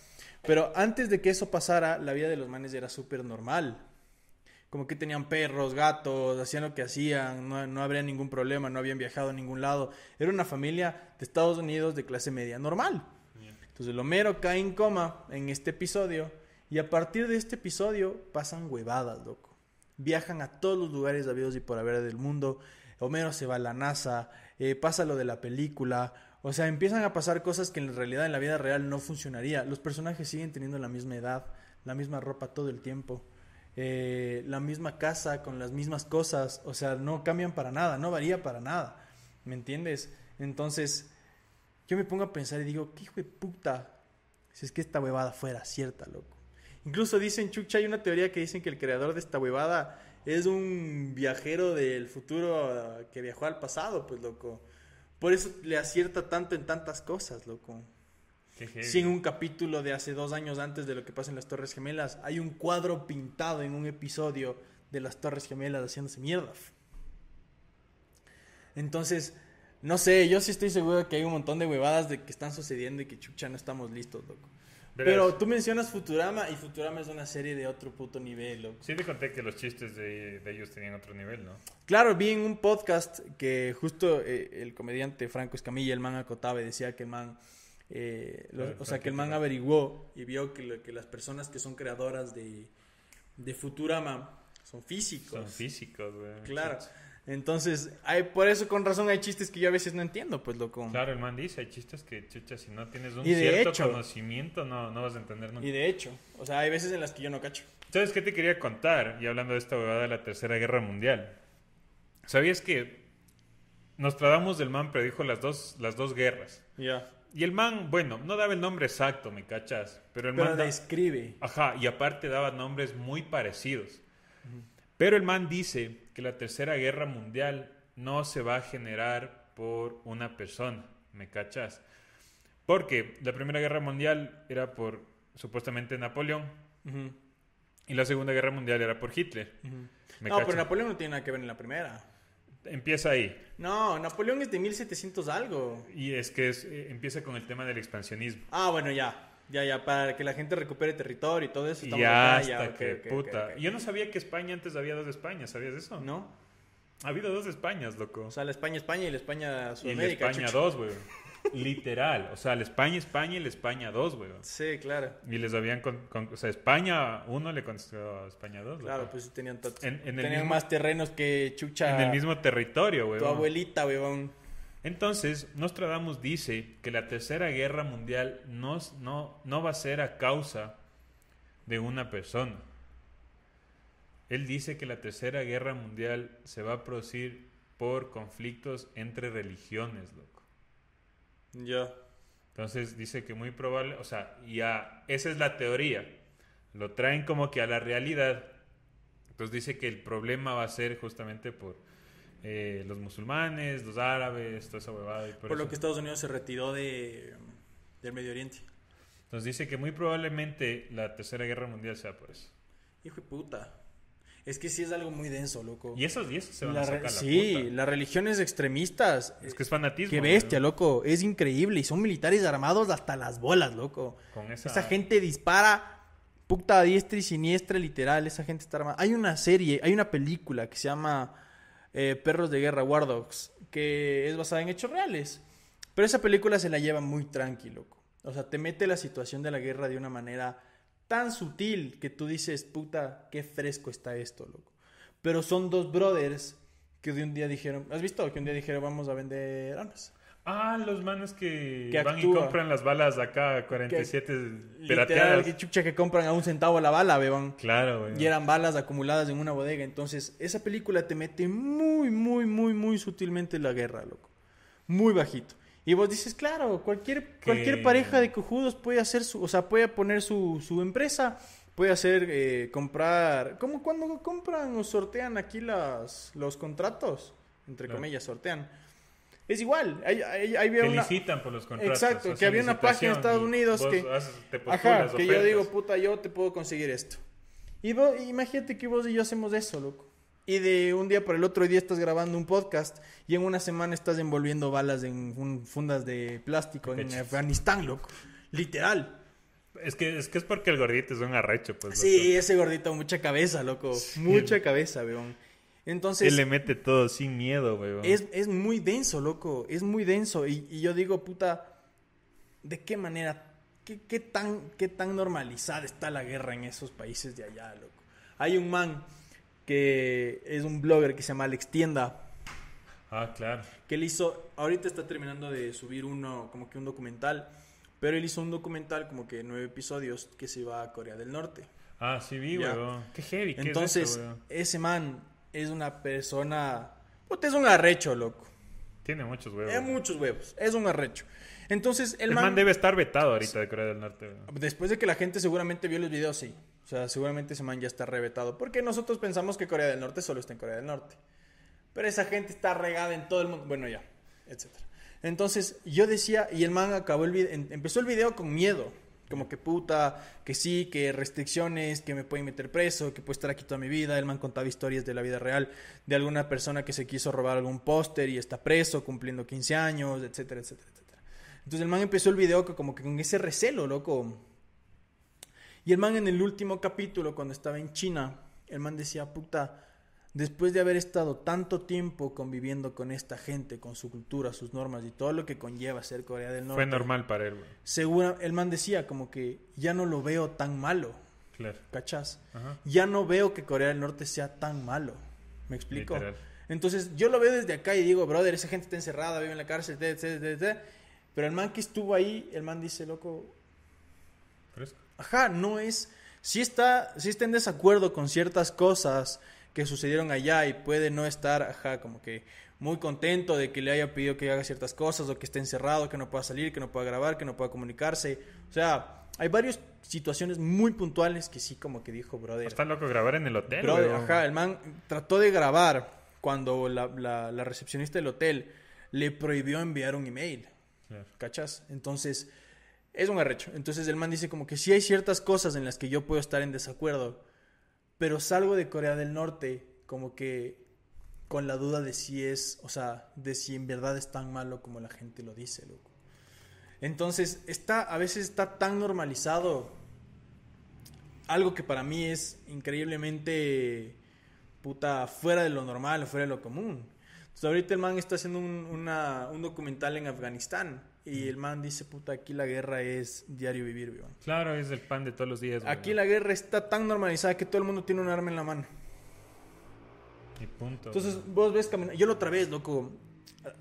Pero antes de que eso pasara, la vida de los manes era súper normal. Como que tenían perros, gatos, hacían lo que hacían, no, no habría ningún problema, no habían viajado a ningún lado. Era una familia de Estados Unidos de clase media normal. Entonces Homero cae en coma en este episodio y a partir de este episodio pasan huevadas, loco. Viajan a todos los lugares habidos y por haber del mundo. Homero se va a la NASA, eh, pasa lo de la película. O sea, empiezan a pasar cosas que en realidad en la vida real no funcionaría. Los personajes siguen teniendo la misma edad, la misma ropa todo el tiempo, eh, la misma casa con las mismas cosas. O sea, no cambian para nada, no varía para nada. ¿Me entiendes? Entonces, yo me pongo a pensar y digo, ¿qué hijo de puta? Si es que esta huevada fuera cierta, loco. Incluso dicen, Chucha, hay una teoría que dicen que el creador de esta huevada es un viajero del futuro uh, que viajó al pasado, pues, loco. Por eso le acierta tanto en tantas cosas, loco. Si en un capítulo de hace dos años antes de lo que pasa en las Torres Gemelas, hay un cuadro pintado en un episodio de las Torres Gemelas haciéndose mierda. Entonces, no sé, yo sí estoy seguro de que hay un montón de huevadas de que están sucediendo y que chucha no estamos listos, loco. Verás, Pero tú mencionas Futurama y Futurama es una serie de otro puto nivel, loco. Sí te conté que los chistes de, de ellos tenían otro nivel, ¿no? Claro, vi en un podcast que justo eh, el comediante Franco Escamilla, el man acotaba y decía que el man, eh, o sea, que el man averiguó y vio que, lo- que las personas que son creadoras de, de Futurama son físicos. Son físicos, güey. Claro. Entonces, hay, por eso con razón hay chistes que yo a veces no entiendo, pues loco. Claro, el man dice, hay chistes que, chucha, si no tienes un Y de cierto hecho- conocimiento, no, no vas a entender nunca. Y de hecho, o sea, hay veces en las que yo no cacho. ¿Sabes qué te quería contar? Y hablando de esta huevada de la Tercera Guerra Mundial. ¿Sabías que Nostradamus del man predijo las dos, las dos guerras? Ya. Y el man, bueno, no daba el nombre exacto, ¿me cachas? Pero el Pero man... describe. Ajá, y aparte daba nombres muy parecidos. Pero el man dice que la Tercera Guerra Mundial no se va a generar por una persona, ¿me cachas? Porque la Primera Guerra Mundial era por supuestamente Napoleón y la Segunda Guerra Mundial era por Hitler. ¿me No, pero cachas? Napoleón no tiene nada que ver en la primera. Empieza ahí. No, Napoleón es de 1700 algo. Y es que es- eh, empieza con el tema del expansionismo. Ah, bueno, ya. Ya, ya, para que la gente recupere territorio y todo eso. Estamos ya acá, hasta ok, que, puta. Yo no sabía que España antes había dos Españas, ¿sabías eso? ¿No? Ha habido dos Españas, loco. O sea, la España, España y la España Y la. España chucha. 2, güey. Literal. O sea, la España, España y la España 2, güey. Sí, claro. Y les habían... Con, con- o sea, España 1 le contestó a España 2. Claro, pues tenían, En- tenían mismo- más terrenos que chucha. En el mismo territorio, güey. Tu abuelita, weón. Entonces, Nostradamus dice que la Tercera Guerra Mundial no, no, no va a ser a causa de una persona. Él dice que la Tercera Guerra Mundial se va a producir por conflictos entre religiones, loco. Ya. Entonces dice que muy probable, o sea, ya esa es la teoría. Lo traen como que a la realidad. Entonces dice que el problema va a ser justamente por eh, los musulmanes, los árabes, toda esa huevada. y por Por, lo que Estados Unidos se retiró de, del Medio Oriente. Entonces dice que muy probablemente la tercera guerra mundial sea por eso. Hijo de puta. Es que sí es algo muy denso, loco. Y esos, y esos se van La a sacar la sí, puta. las religiones extremistas. Es que es fanatismo. Qué bestia, ¿no? loco. Es increíble. Y son militares armados hasta las bolas, loco. Con esa... Esa gente dispara puta a diestra y siniestra, literal. Esa gente está armada. Hay una serie, hay una película que se llama eh, Perros de Guerra, War Dogs, que es basada en hechos reales. Pero esa película se la lleva muy tranquilo. O sea, te mete la situación de la guerra de una manera tan sutil que tú dices, puta, qué fresco está esto, loco. Pero son dos brothers que de un día dijeron, ¿has visto? Que un día dijeron, vamos a vender armas. Ah, los manes que, Que van y compran las balas acá 47 Literal, pirateadas. que chucha que compran a un centavo la bala. Claro, güey. Y eran balas acumuladas en una bodega. Entonces, esa película te mete muy, muy, muy, muy sutilmente en la guerra, loco. Muy bajito. Y vos dices, claro, cualquier, Que- cualquier pareja de cojudos puede hacer su, o sea, puede poner su, su empresa, puede hacer, eh, comprar, como cuando compran o sortean aquí las, los contratos, entre Claro. comillas, sortean. Es igual, ahí, ahí, ahí había que una... por los contratos. Exacto, que había una página en Estados Unidos que- haces- te Ajá, postulas que yo digo, puta, yo te puedo conseguir esto. Y vos, imagínate que vos y yo hacemos eso, loco. Y de un día para el otro día estás grabando un podcast y en una semana estás envolviendo balas en un- fundas de plástico en. Afganistán, loco. Literal. Es que, es que es porque el gordito es un arrecho, pues. Sí, ese gordito, mucha cabeza, loco. Mucha cabeza, weón. Entonces, Él le mete todo sin miedo, güey. es, es muy denso, loco. Es muy denso. Y, y yo digo, puta, ¿de qué manera? ¿Qué, qué tan, ¿Qué tan normalizada está la guerra en esos países de allá, loco? Hay un man que es un blogger que se llama Alex Tienda. Ah, claro. Que él hizo, ahorita está terminando de subir uno, como que un documental. Pero él hizo un documental como que nueve episodios que se va a Corea del Norte. Ah, sí vi, güey. Qué heavy, ¿qué Entonces, es ese man es una persona... Puta, es un arrecho, loco. Tiene muchos huevos. Es muchos huevos. Es un arrecho. Entonces, el, El man, man debe estar vetado ahorita de Corea del Norte, después de que la gente seguramente vio los videos, sí. O sea, seguramente ese man ya está revetado. Porque nosotros pensamos que Corea del Norte solo está en Corea del Norte. Pero esa gente está regada en todo el mundo. Bueno, ya, etcétera. Entonces, yo decía, y el man acabó el video, empezó el video con miedo. Como que puta, que sí, que restricciones, que me pueden meter preso, que puedo estar aquí toda mi vida. El man contaba historias de la vida real de alguna persona que se quiso robar algún póster y está preso cumpliendo 15 años, etcétera, etcétera, etcétera. Entonces el man empezó el video como que con ese recelo, loco. Y el man en el último capítulo, cuando estaba en China, el man decía, puta, después de haber estado tanto tiempo conviviendo con esta gente, con su cultura, sus normas y todo lo que conlleva ser Corea del Norte. Fue normal para él, güey. Segura, el man decía como que ya no lo veo tan malo, Claro. ¿cachás? Ajá. Ya no veo que Corea del Norte sea tan malo. ¿Me explico? Literal. Entonces yo lo veo desde acá y digo, brother, esa gente está encerrada, vive en la cárcel, etc, etc, etc. Pero el man que estuvo ahí, el man dice, loco, Fresco. Ajá, no es. Si está, si está en desacuerdo con ciertas cosas que sucedieron allá y puede no estar, ajá, como que muy contento de que le haya pedido que haga ciertas cosas o que esté encerrado, que no pueda salir, que no pueda grabar, que no pueda comunicarse. O sea, hay varias situaciones muy puntuales que sí, como que dijo, brother. Está loco grabar en el hotel, Brother, güey. ajá, el man trató de grabar cuando la, la- la recepcionista del hotel le prohibió enviar un email. Claro. ¿Cachas? Entonces, es un arrecho. Entonces el man dice como que sí hay ciertas cosas en las que yo puedo estar en desacuerdo, pero salgo de Corea del Norte como que con la duda de si es, o sea, de si en verdad es tan malo como la gente lo dice, loco. Entonces, está, a veces está tan normalizado algo que para mí es increíblemente puta fuera de lo normal, fuera de lo común. Entonces, ahorita el man está haciendo un, un documental en Afganistán y el man dice, puta, aquí la guerra es diario vivir, weón. Claro, es el pan de todos los días, güey. Aquí la guerra está tan normalizada que todo el mundo tiene un arma en la mano. Y punto. Entonces vos ves caminar. Yo la otra vez, loco,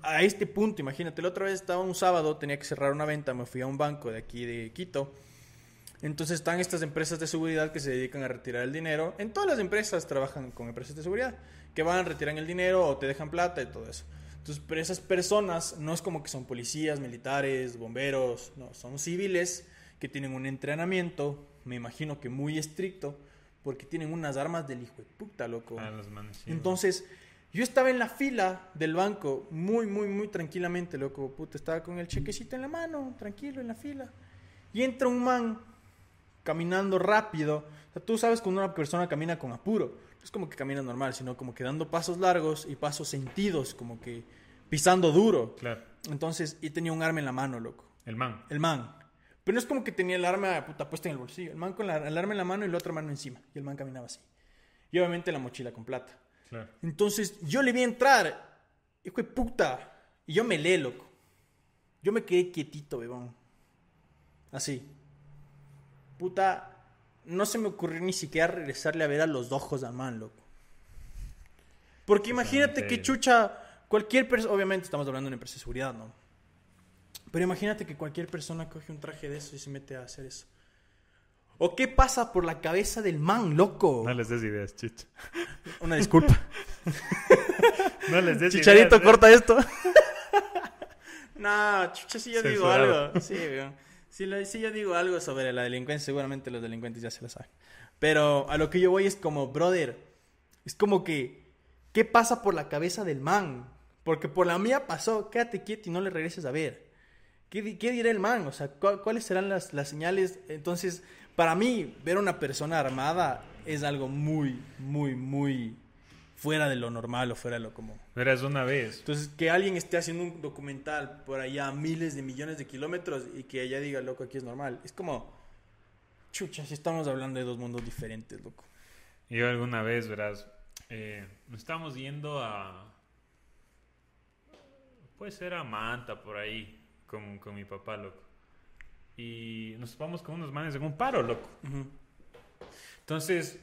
a este punto, imagínate, la otra vez estaba un sábado, tenía que cerrar una venta, me fui a un banco de aquí de Quito. Entonces están estas empresas de seguridad que se dedican a retirar el dinero. En todas las empresas trabajan con empresas de seguridad, que van, retiran el dinero o te dejan plata y todo eso. Entonces, pero esas personas no es como que son policías, militares, bomberos, no, son civiles que tienen un entrenamiento, me imagino que muy estricto, porque tienen unas armas del hijo de puta, loco. Ah, los manes, sí, Entonces, yo estaba en la fila del banco, muy, muy, muy tranquilamente, loco. Puta, estaba con el chequecito en la mano, tranquilo, en la fila. Y entra un man caminando rápido. O sea, tú sabes cuando una persona camina con apuro. Es como que camina normal, sino como que dando pasos largos y pasos sentidos, como que pisando duro. Claro. Entonces, y tenía un arma en la mano, loco. El man. El man. Pero no es como que tenía el arma puta, puesta en el bolsillo. El man con la, el arma en la mano y la otra mano encima. Y el man caminaba así. Y obviamente la mochila con plata. Claro. Entonces yo le vi entrar. Hijo de puta. Y yo me leí, loco. Yo me quedé quietito, bebón. Así. Puta. No se me ocurrió ni siquiera regresarle a ver a los ojos al man, loco. Porque imagínate que chucha. Cualquier persona. Obviamente estamos hablando de una empresa de seguridad, ¿no? Pero imagínate que cualquier persona coge un traje de eso y se mete a hacer eso. ¿O qué pasa por la cabeza del man, loco? No les des ideas, chicha. <laughs> Una disculpa. <laughs> No les des Chicharito, ideas. ¿eh? corta esto. <laughs> no, chucha, si yo digo Censurado. algo. Sí, weón. Si, si yo digo algo sobre la delincuencia, seguramente los delincuentes ya se lo saben. Pero a lo que yo voy es como, brother, es como que, ¿qué pasa por la cabeza del man? Porque por la mía pasó, quédate quieto y no le regreses a ver. ¿Qué, qué dirá el man? O sea, ¿cu- ¿cuáles serán las, las señales? Entonces, para mí, ver a una persona armada es algo muy, muy, muy fuera de lo normal o fuera de lo común. Verás, una vez. Entonces, que alguien esté haciendo un documental por allá a miles de millones de kilómetros y que ella diga, loco, aquí es normal. Es como, chucha, si estamos hablando de dos mundos diferentes, loco. Yo alguna vez, verás, eh, nos estábamos yendo a... Puede ser a Manta, por ahí, con, con mi papá, loco. Y nos topamos con unos manes en un paro, loco. Entonces,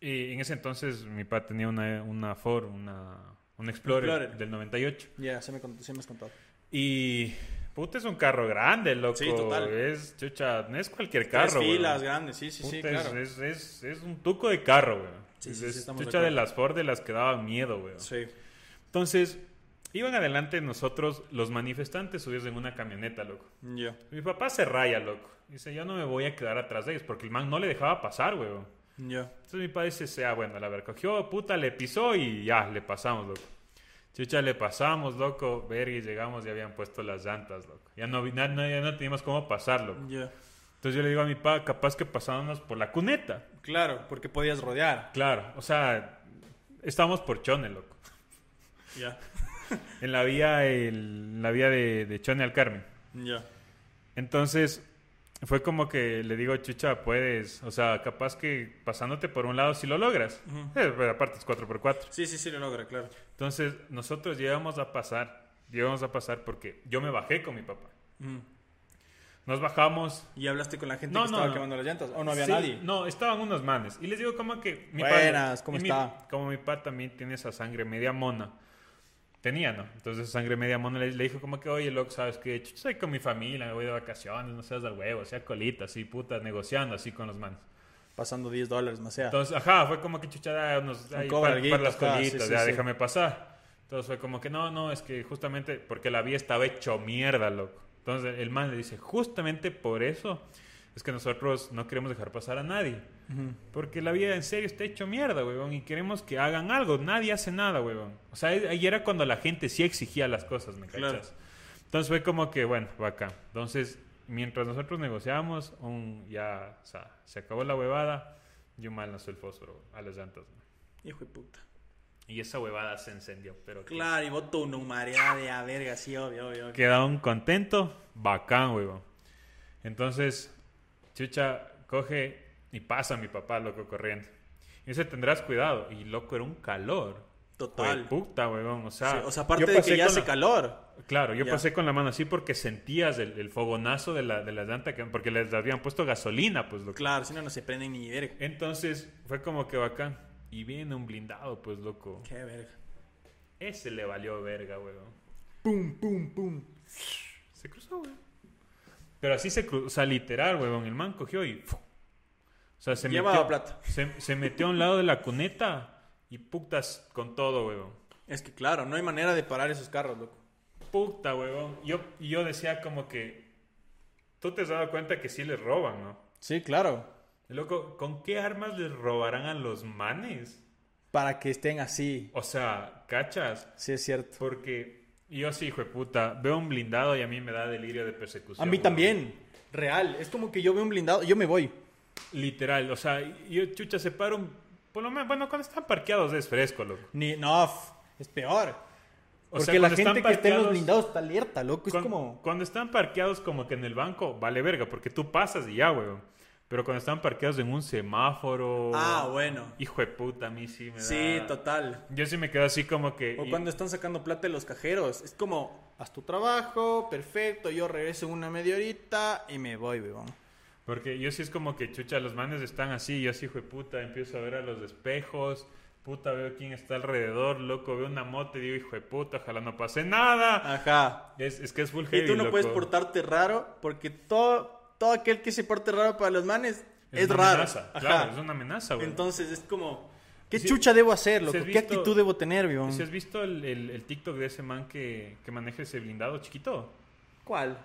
eh, en ese entonces mi papá tenía una, una Ford, una, un Explorer, Explorer. del 98. Ya, se me, se me has contado. Y, puta, es un carro grande, loco. Sí, total. Es, chucha, no es cualquier Tres carro, güey. filas grandes, sí, sí, sí, claro. es, es, es, un tuco de carro, güey. Sí, sí, sí, es de chucha de, las Ford de las que daban miedo, güey. Sí. Entonces, iban adelante nosotros, los manifestantes, subidos en una camioneta, loco. Ya. Mi papá se raya, loco. Dice, yo no me voy a quedar atrás de ellos, porque el man no le dejaba pasar, güey. Ya. Entonces mi padre dice, sea bueno, la ver, cogió, puta, le pisó y ya, le pasamos, loco. Chucha, le pasamos, loco, verga, y llegamos y habían puesto las llantas, loco. Ya no, na- no, ya no teníamos cómo pasar, loco. Ya. Entonces yo le digo a mi papá, capaz que pasándonos por la cuneta. Claro, porque podías rodear. Claro, o sea, estamos por Chone, loco. Ya. En la vía, el- la vía de, de Chone al Carmen. Ya. Entonces, fue como que le digo, chucha, puedes, o sea, capaz que pasándote por un lado si lo logras. Eh, pero aparte es 4x4. Sí, sí, sí, lo logra, claro. Entonces, nosotros llegamos a pasar, llegamos a pasar porque yo me bajé con mi papá. Nos bajamos. ¿Y hablaste con la gente No, que no, estaba no. quemando las llantas? ¿O no había Sí, nadie? No, estaban unos manes. Y les digo como que mi Buenas, ¿cómo y mi- está? como mi papá también tiene esa sangre media mona. Tenía, ¿no? Entonces sangre media mona le, le dijo como que, oye, loco, ¿sabes qué? Estoy con mi familia, me voy de vacaciones, no seas del huevo, sea colita, así, puta, negociando así con los manes. Pasando 10 dólares más sea. Entonces, ajá, fue como que chucha, da unos, ahí, para, para las colitas, sí, sí, ya sí. déjame pasar. Entonces fue como que no, no, es que justamente porque la vía estaba hecho mierda, loco. Entonces el man le dice, justamente por eso es que nosotros no queremos dejar pasar a nadie. Porque la vida en serio está hecho mierda, weón, y queremos que hagan algo. Nadie hace nada, weón. O sea, ahí era cuando la gente sí exigía las cosas, ¿me Claro. cachas? Entonces fue como que, bueno, va acá. Entonces, mientras nosotros negociábamos, un, ya, o sea, se acabó la huevada, yo mal lanzó el fósforo a las llantas. Hijo de puta. Y esa huevada se encendió, pero Claro, y votó una humareda de a verga, sí, obvio, obvio. quedaron contentos, bacán, weón. Entonces, Chucha coge y pasa mi papá, loco, corriendo. Y dice, tendrás cuidado. Y loco, era un calor. Total. Puta, weón. O sea, Sí, o sea, aparte de que ya hace la- calor. Claro, yo Ya. pasé con la mano así porque sentías el, el fogonazo de la, de la llanta, que, porque les habían puesto gasolina, pues, loco. Claro, si no, no se prenden ni verga. Entonces, fue como que bacán. Y viene un blindado, pues, loco. Qué verga. Ese le valió verga, weón. Pum, pum, pum. Se cruzó, weón. Pero así se cruzó, o sea, literal, weón. El man cogió y... O sea, se Llevaba metió, plata. Se, se metió a un lado de la cuneta y putas con todo, weón. Es que claro, no hay manera de parar esos carros, loco. Puta, weón. Yo, yo decía como que... Tú te has dado cuenta que sí les roban, ¿no? Sí, claro. Loco, ¿con qué armas les robarán a los manes? Para que estén así. O sea, ¿cachas? Sí, es cierto. Porque yo sí, hijo de puta, veo un blindado y a mí me da delirio de persecución. A mí weón. también. Real. Es como que yo veo un blindado, yo me voy. Literal, o sea, yo chucha se paro un- por lo menos, bueno, cuando están parqueados es fresco, loco. Ni, no, es peor. O Porque sea, la cuando gente están que está en los parqueados- blindados está alerta, loco. Es cuan- como. Cuando están parqueados como que en el banco, vale verga, porque tú pasas y ya, weón. Pero cuando están parqueados en un semáforo... Ah, bueno. Hijo de puta, a mí sí me da... Sí, total. Yo sí me quedo así como que... O y- cuando están sacando plata de los cajeros. Es como, haz tu trabajo, perfecto, yo regreso en una media horita y me voy, weón. Porque yo sí es como que, chucha, los manes están así, yo así, hijo de puta, empiezo a ver a los espejos, Puta, veo quién está alrededor, loco. Veo una moto y digo, hijo de puta, ojalá no pase nada. Ajá. Es, es que es full Y heavy, tú no loco. puedes portarte raro porque todo, todo aquel que se porte raro para los manes es, una raro. amenaza, Ajá. Claro, es una amenaza, güey. Entonces es como, ¿qué Si- chucha debo hacer, loco? si ¿Qué actitud debo tener, weón? ¿Si has visto el, el- el TikTok de ese man que, que maneja ese blindado chiquito? ¿Cuál?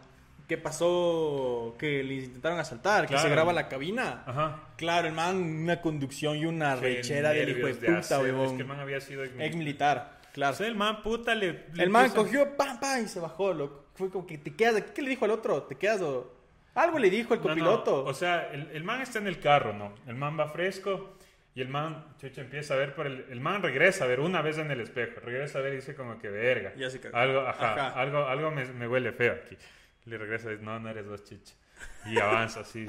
¿Qué pasó? Que le intentaron asaltar, que Claro. se graba la cabina. Ajá. Claro, el man, una conducción y una rechera del hijo de puta, weón. Es que el man había sido ex militar, claro. O sea, el man, puta, le... le el man puso- cogió, pam, pam, y se bajó, loco. Fue como que te quedas, ¿qué le dijo al otro? ¿Te quedas o...? Algo le dijo el No, no, copiloto. O sea, el, el man está en el carro, ¿no? El man va fresco y el man, chucha, empieza a ver por el... El man regresa a ver una vez en el espejo. Regresa a ver y dice como que verga. Ya se cagó. Algo, ajá, Ajá. algo, algo me, me huele feo aquí. Le regresa y dice, no, no eres vos, chicha. Y avanza así.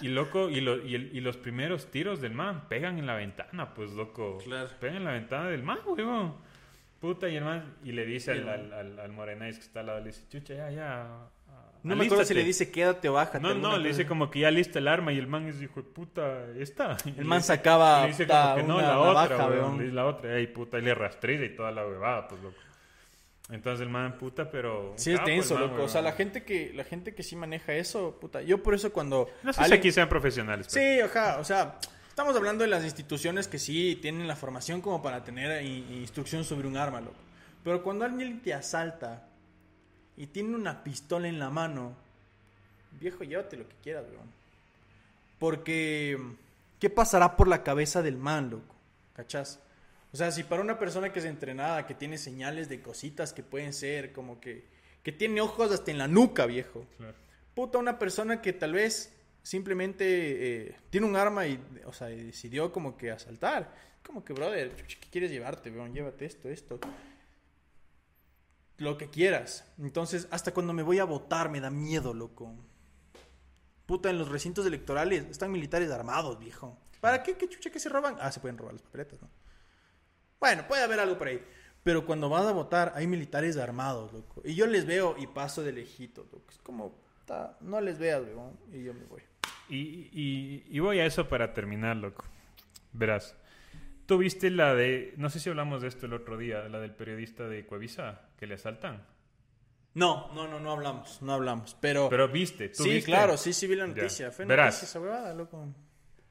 Y loco, y, lo- y, el- y los primeros tiros del man pegan en la ventana, pues loco. Claro. Pegan en la ventana del man, weón. Puta, y el man, y le dice al, al, al, al morenais que está al lado, le dice, chucha, ya, ya. no me acuerdo si alístate". le dice quédate o bájate. No, no, le dice como que ya lista el arma y el man es hijo de puta, esta. <laughs> Y El man sacaba y le dice como que no, una la otra, weón. weón. Le dice la otra, ey, puta, y le rastrilla y toda la huevada, pues loco. Entonces el man, puta, pero. Sí es capo denso, man, loco. O sea, la gente que la gente que sí maneja eso, puta. Yo por eso cuando No sé si aquí sean profesionales, pero. Sí, ajá, o sea, estamos hablando de las instituciones que sí tienen la formación como para tener instrucción sobre un arma, loco. Pero cuando alguien te asalta y tiene una pistola en la mano, viejo, llévate lo que quieras, weón. Porque, ¿qué pasará por la cabeza del man, loco? ¿Cachás? O sea, si para una persona que es entrenada, que tiene señales de cositas que pueden ser como que, que tiene ojos hasta en la nuca, viejo Claro. puta, una persona que tal vez simplemente eh, tiene un arma y, o sea, y decidió como que asaltar. Como que, brother, ¿qué quieres llevarte, weón? Llévate esto, esto. Lo que quieras. Entonces, hasta cuando me voy a votar me da miedo, loco. Puta, en los recintos electorales están militares armados, viejo. ¿Para qué? ¿Qué chucha que se roban? Ah, se pueden robar las papeletas, ¿no? Bueno, puede haber algo por ahí. Pero cuando vas a votar, hay militares armados, loco. Y yo les veo y paso de lejito, loco. Es como, ta, no les veas, weón. Y yo me voy. Y, y, y voy a eso para terminar, loco. Verás. ¿Tú viste la de. No sé si hablamos de esto el otro día, la del periodista de Coavisa, que le asaltan? No, no, no, no hablamos, no hablamos. Pero, Pero viste, tú sí, viste. claro, sí, sí vi la Ya. noticia. Fue Verás. noticia esa huevada, loco.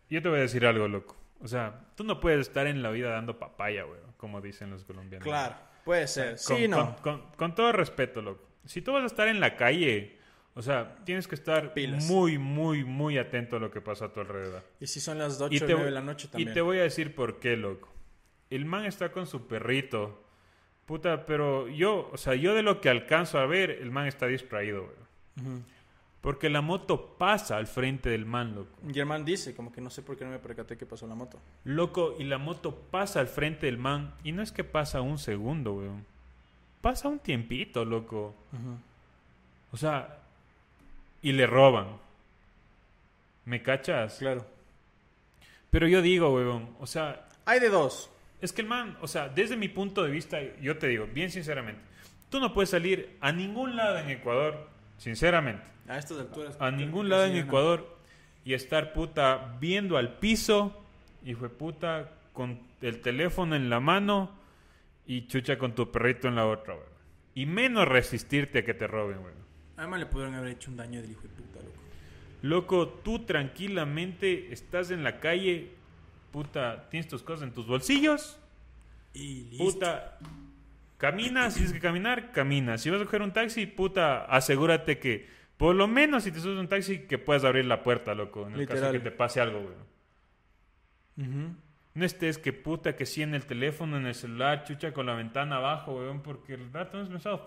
Yo te voy a decir algo, loco. O sea, tú no puedes estar en la vida dando papaya, güey, como dicen los colombianos. Claro, puede ser. Con, sí, no. con- con- con todo respeto, loco. Si tú vas a estar en la calle, o sea, tienes que estar Pilas. muy, muy, muy atento a lo que pasa a tu alrededor. Y si son las 8 Y o te, 9 de la noche y también. te voy a decir por qué, loco. El man está con su perrito. Puta, pero yo, o sea, yo de lo que alcanzo a ver, el man está distraído, güey. Ujú. Porque la moto pasa al frente del man, loco. Germán dice, como que no sé por qué no me percaté que pasó la moto. Loco, y la moto pasa al frente del man. Y no es que pasa un segundo, weón. Pasa un tiempito, loco. O sea, y le roban. ¿Me cachas? Claro. Pero yo digo, weón, o sea, Hay de dos. es que el man, o sea, desde mi punto de vista, yo te digo, bien sinceramente, tú no puedes salir a ningún lado en Ecuador, sinceramente, A estas alturas. a ningún lado en. Ecuador y estar puta viendo al piso, y fue puta, con el teléfono en la mano y chucha con tu perrito en la otra, weón. Y menos resistirte a que te roben, weón. Además le pudieron haber hecho un daño del hijo de puta, loco. Loco, tú tranquilamente estás en la calle, puta, tienes tus cosas en tus bolsillos, Y listo. puta, caminas, si tienes que caminar, caminas. Si vas a coger un taxi, puta, asegúrate que, por lo menos si te subes a un taxi, que puedas abrir la puerta, loco, en el caso Literal. que te pase algo, weón. Ujú. No estés que puta, que sí en el teléfono, en el celular, chucha con la ventana abajo, weón, porque el rato no es pensado.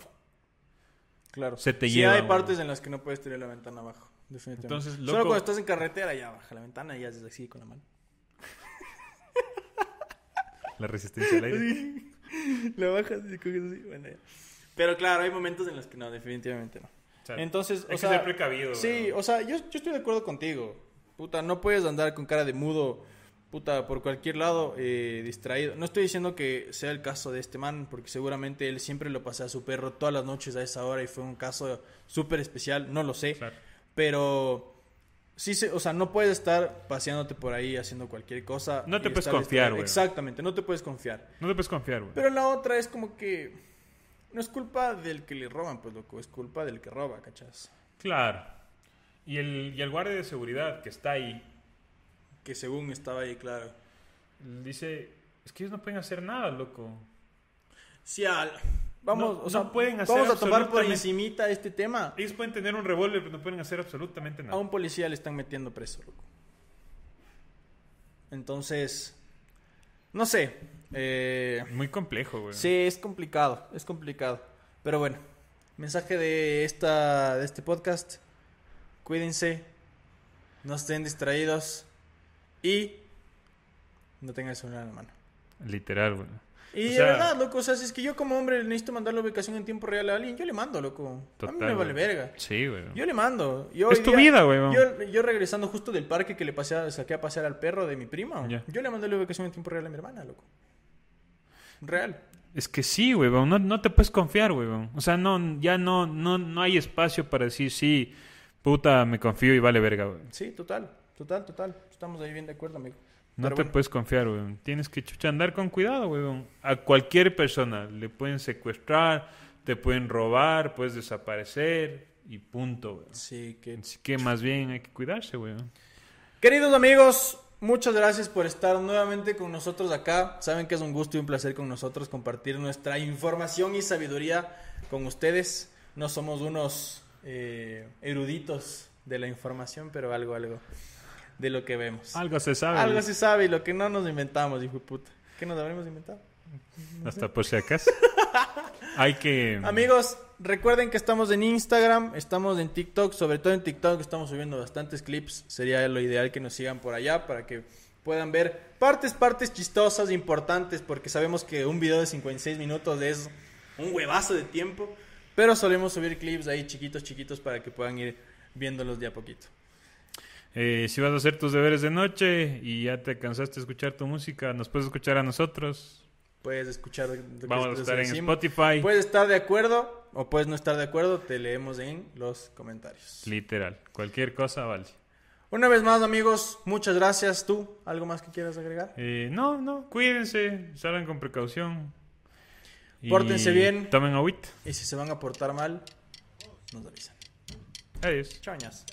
Claro. Se te sí, lleva, hay güey. partes en las que no puedes tener la ventana abajo. Definitivamente. Entonces, Solo loco- cuando estás en carretera, ya baja la ventana y haces así con la mano. La resistencia al aire. <laughs> la bajas y coges así. Bueno, ya. Pero claro, hay momentos en los que no, definitivamente no. O sea, Entonces, hay o que sea, ser precavido. Sí, o sea, yo, yo estoy de acuerdo contigo. Puta, no puedes andar con cara de mudo, puta, por cualquier lado, eh, distraído. No estoy diciendo que sea el caso de este man, porque seguramente él siempre lo pasea a su perro todas las noches a esa hora y fue un caso súper especial, no lo sé. Claro. Pero Sí, se- o sea, no puedes estar paseándote por ahí haciendo cualquier cosa. No te puedes confiar, güey. Exactamente, no te puedes confiar. No te puedes confiar, güey. Pero la otra es como que no es culpa del que le roban, pues loco, es culpa del que roba, ¿cachas? Claro. Y el, y el guardia de seguridad que está ahí Que según estaba ahí, claro. dice, es que ellos no pueden hacer nada, loco. Sí, al... vamos, No- o sea, no pueden hacer vamos a tomar por encimita este tema. Ellos pueden tener un revólver, pero no pueden hacer absolutamente A nada. un policía le están metiendo preso, loco. Entonces, no sé. Eh, Muy complejo, güey. sí, es complicado, es complicado. Pero bueno, mensaje de esta de este podcast. Cuídense, no estén distraídos y no tengan el celular en la mano. Literal, güey. Y O de verdad, loco, o sea, si es que yo como hombre necesito mandar la ubicación en tiempo real a alguien, yo le mando, loco. a mí me vale verga. Sí, güey. Yo le mando. Yo Es tu vida, güey. Yo, yo regresando justo del parque que le pasé a- saqué a pasear al perro de mi prima, yo le mandé la ubicación en tiempo real a mi hermana, loco. Real. Es que sí, güey, no, no te puedes confiar, güey. O sea, no, ya no, no, no hay espacio para decir, sí, puta, me confío y vale verga, güey. Sí, total, total, total. Estamos ahí bien de acuerdo, amigo. No Pero te bueno. puedes confiar, güey. Tienes que chucha andar con cuidado, güey. A cualquier persona le pueden secuestrar, te pueden robar, puedes desaparecer y punto, güey. Sí, que... Así que más bien hay que cuidarse, güey. Queridos amigos, muchas gracias por estar nuevamente con nosotros acá. Saben que es un gusto y un placer con nosotros compartir nuestra información y sabiduría con ustedes. No somos unos eh, eruditos de la información, pero algo, algo de lo que vemos. Algo se sabe. Algo se sabe y lo que no nos inventamos, hijo de puta. ¿Qué nos habremos inventado? <laughs> Hasta por si acaso. <laughs> hay que... Amigos, recuerden que estamos en Instagram, estamos en TikTok, sobre todo en TikTok estamos subiendo bastantes clips. Sería lo ideal que nos sigan por allá para que puedan ver partes, partes chistosas, importantes, porque sabemos que un video de 56 minutos es un huevazo de tiempo. Pero solemos subir clips ahí chiquitos, chiquitos para que puedan ir viéndolos de a poquito. Eh, si vas a hacer tus deberes de noche y ya te cansaste de escuchar tu música, nos puedes escuchar a nosotros. Puedes escuchar. Vamos a estar en decimos. Spotify. Puedes estar de acuerdo o puedes no estar de acuerdo, te leemos en los comentarios. Literal. Cualquier cosa vale. Una vez más, amigos, muchas gracias. ¿Tú algo más que quieras agregar? Eh, no, no, cuídense, salgan con precaución. Y Pórtense bien. Tomen agüita. Y si se van a portar mal, nos avisan. Adiós. Chañas.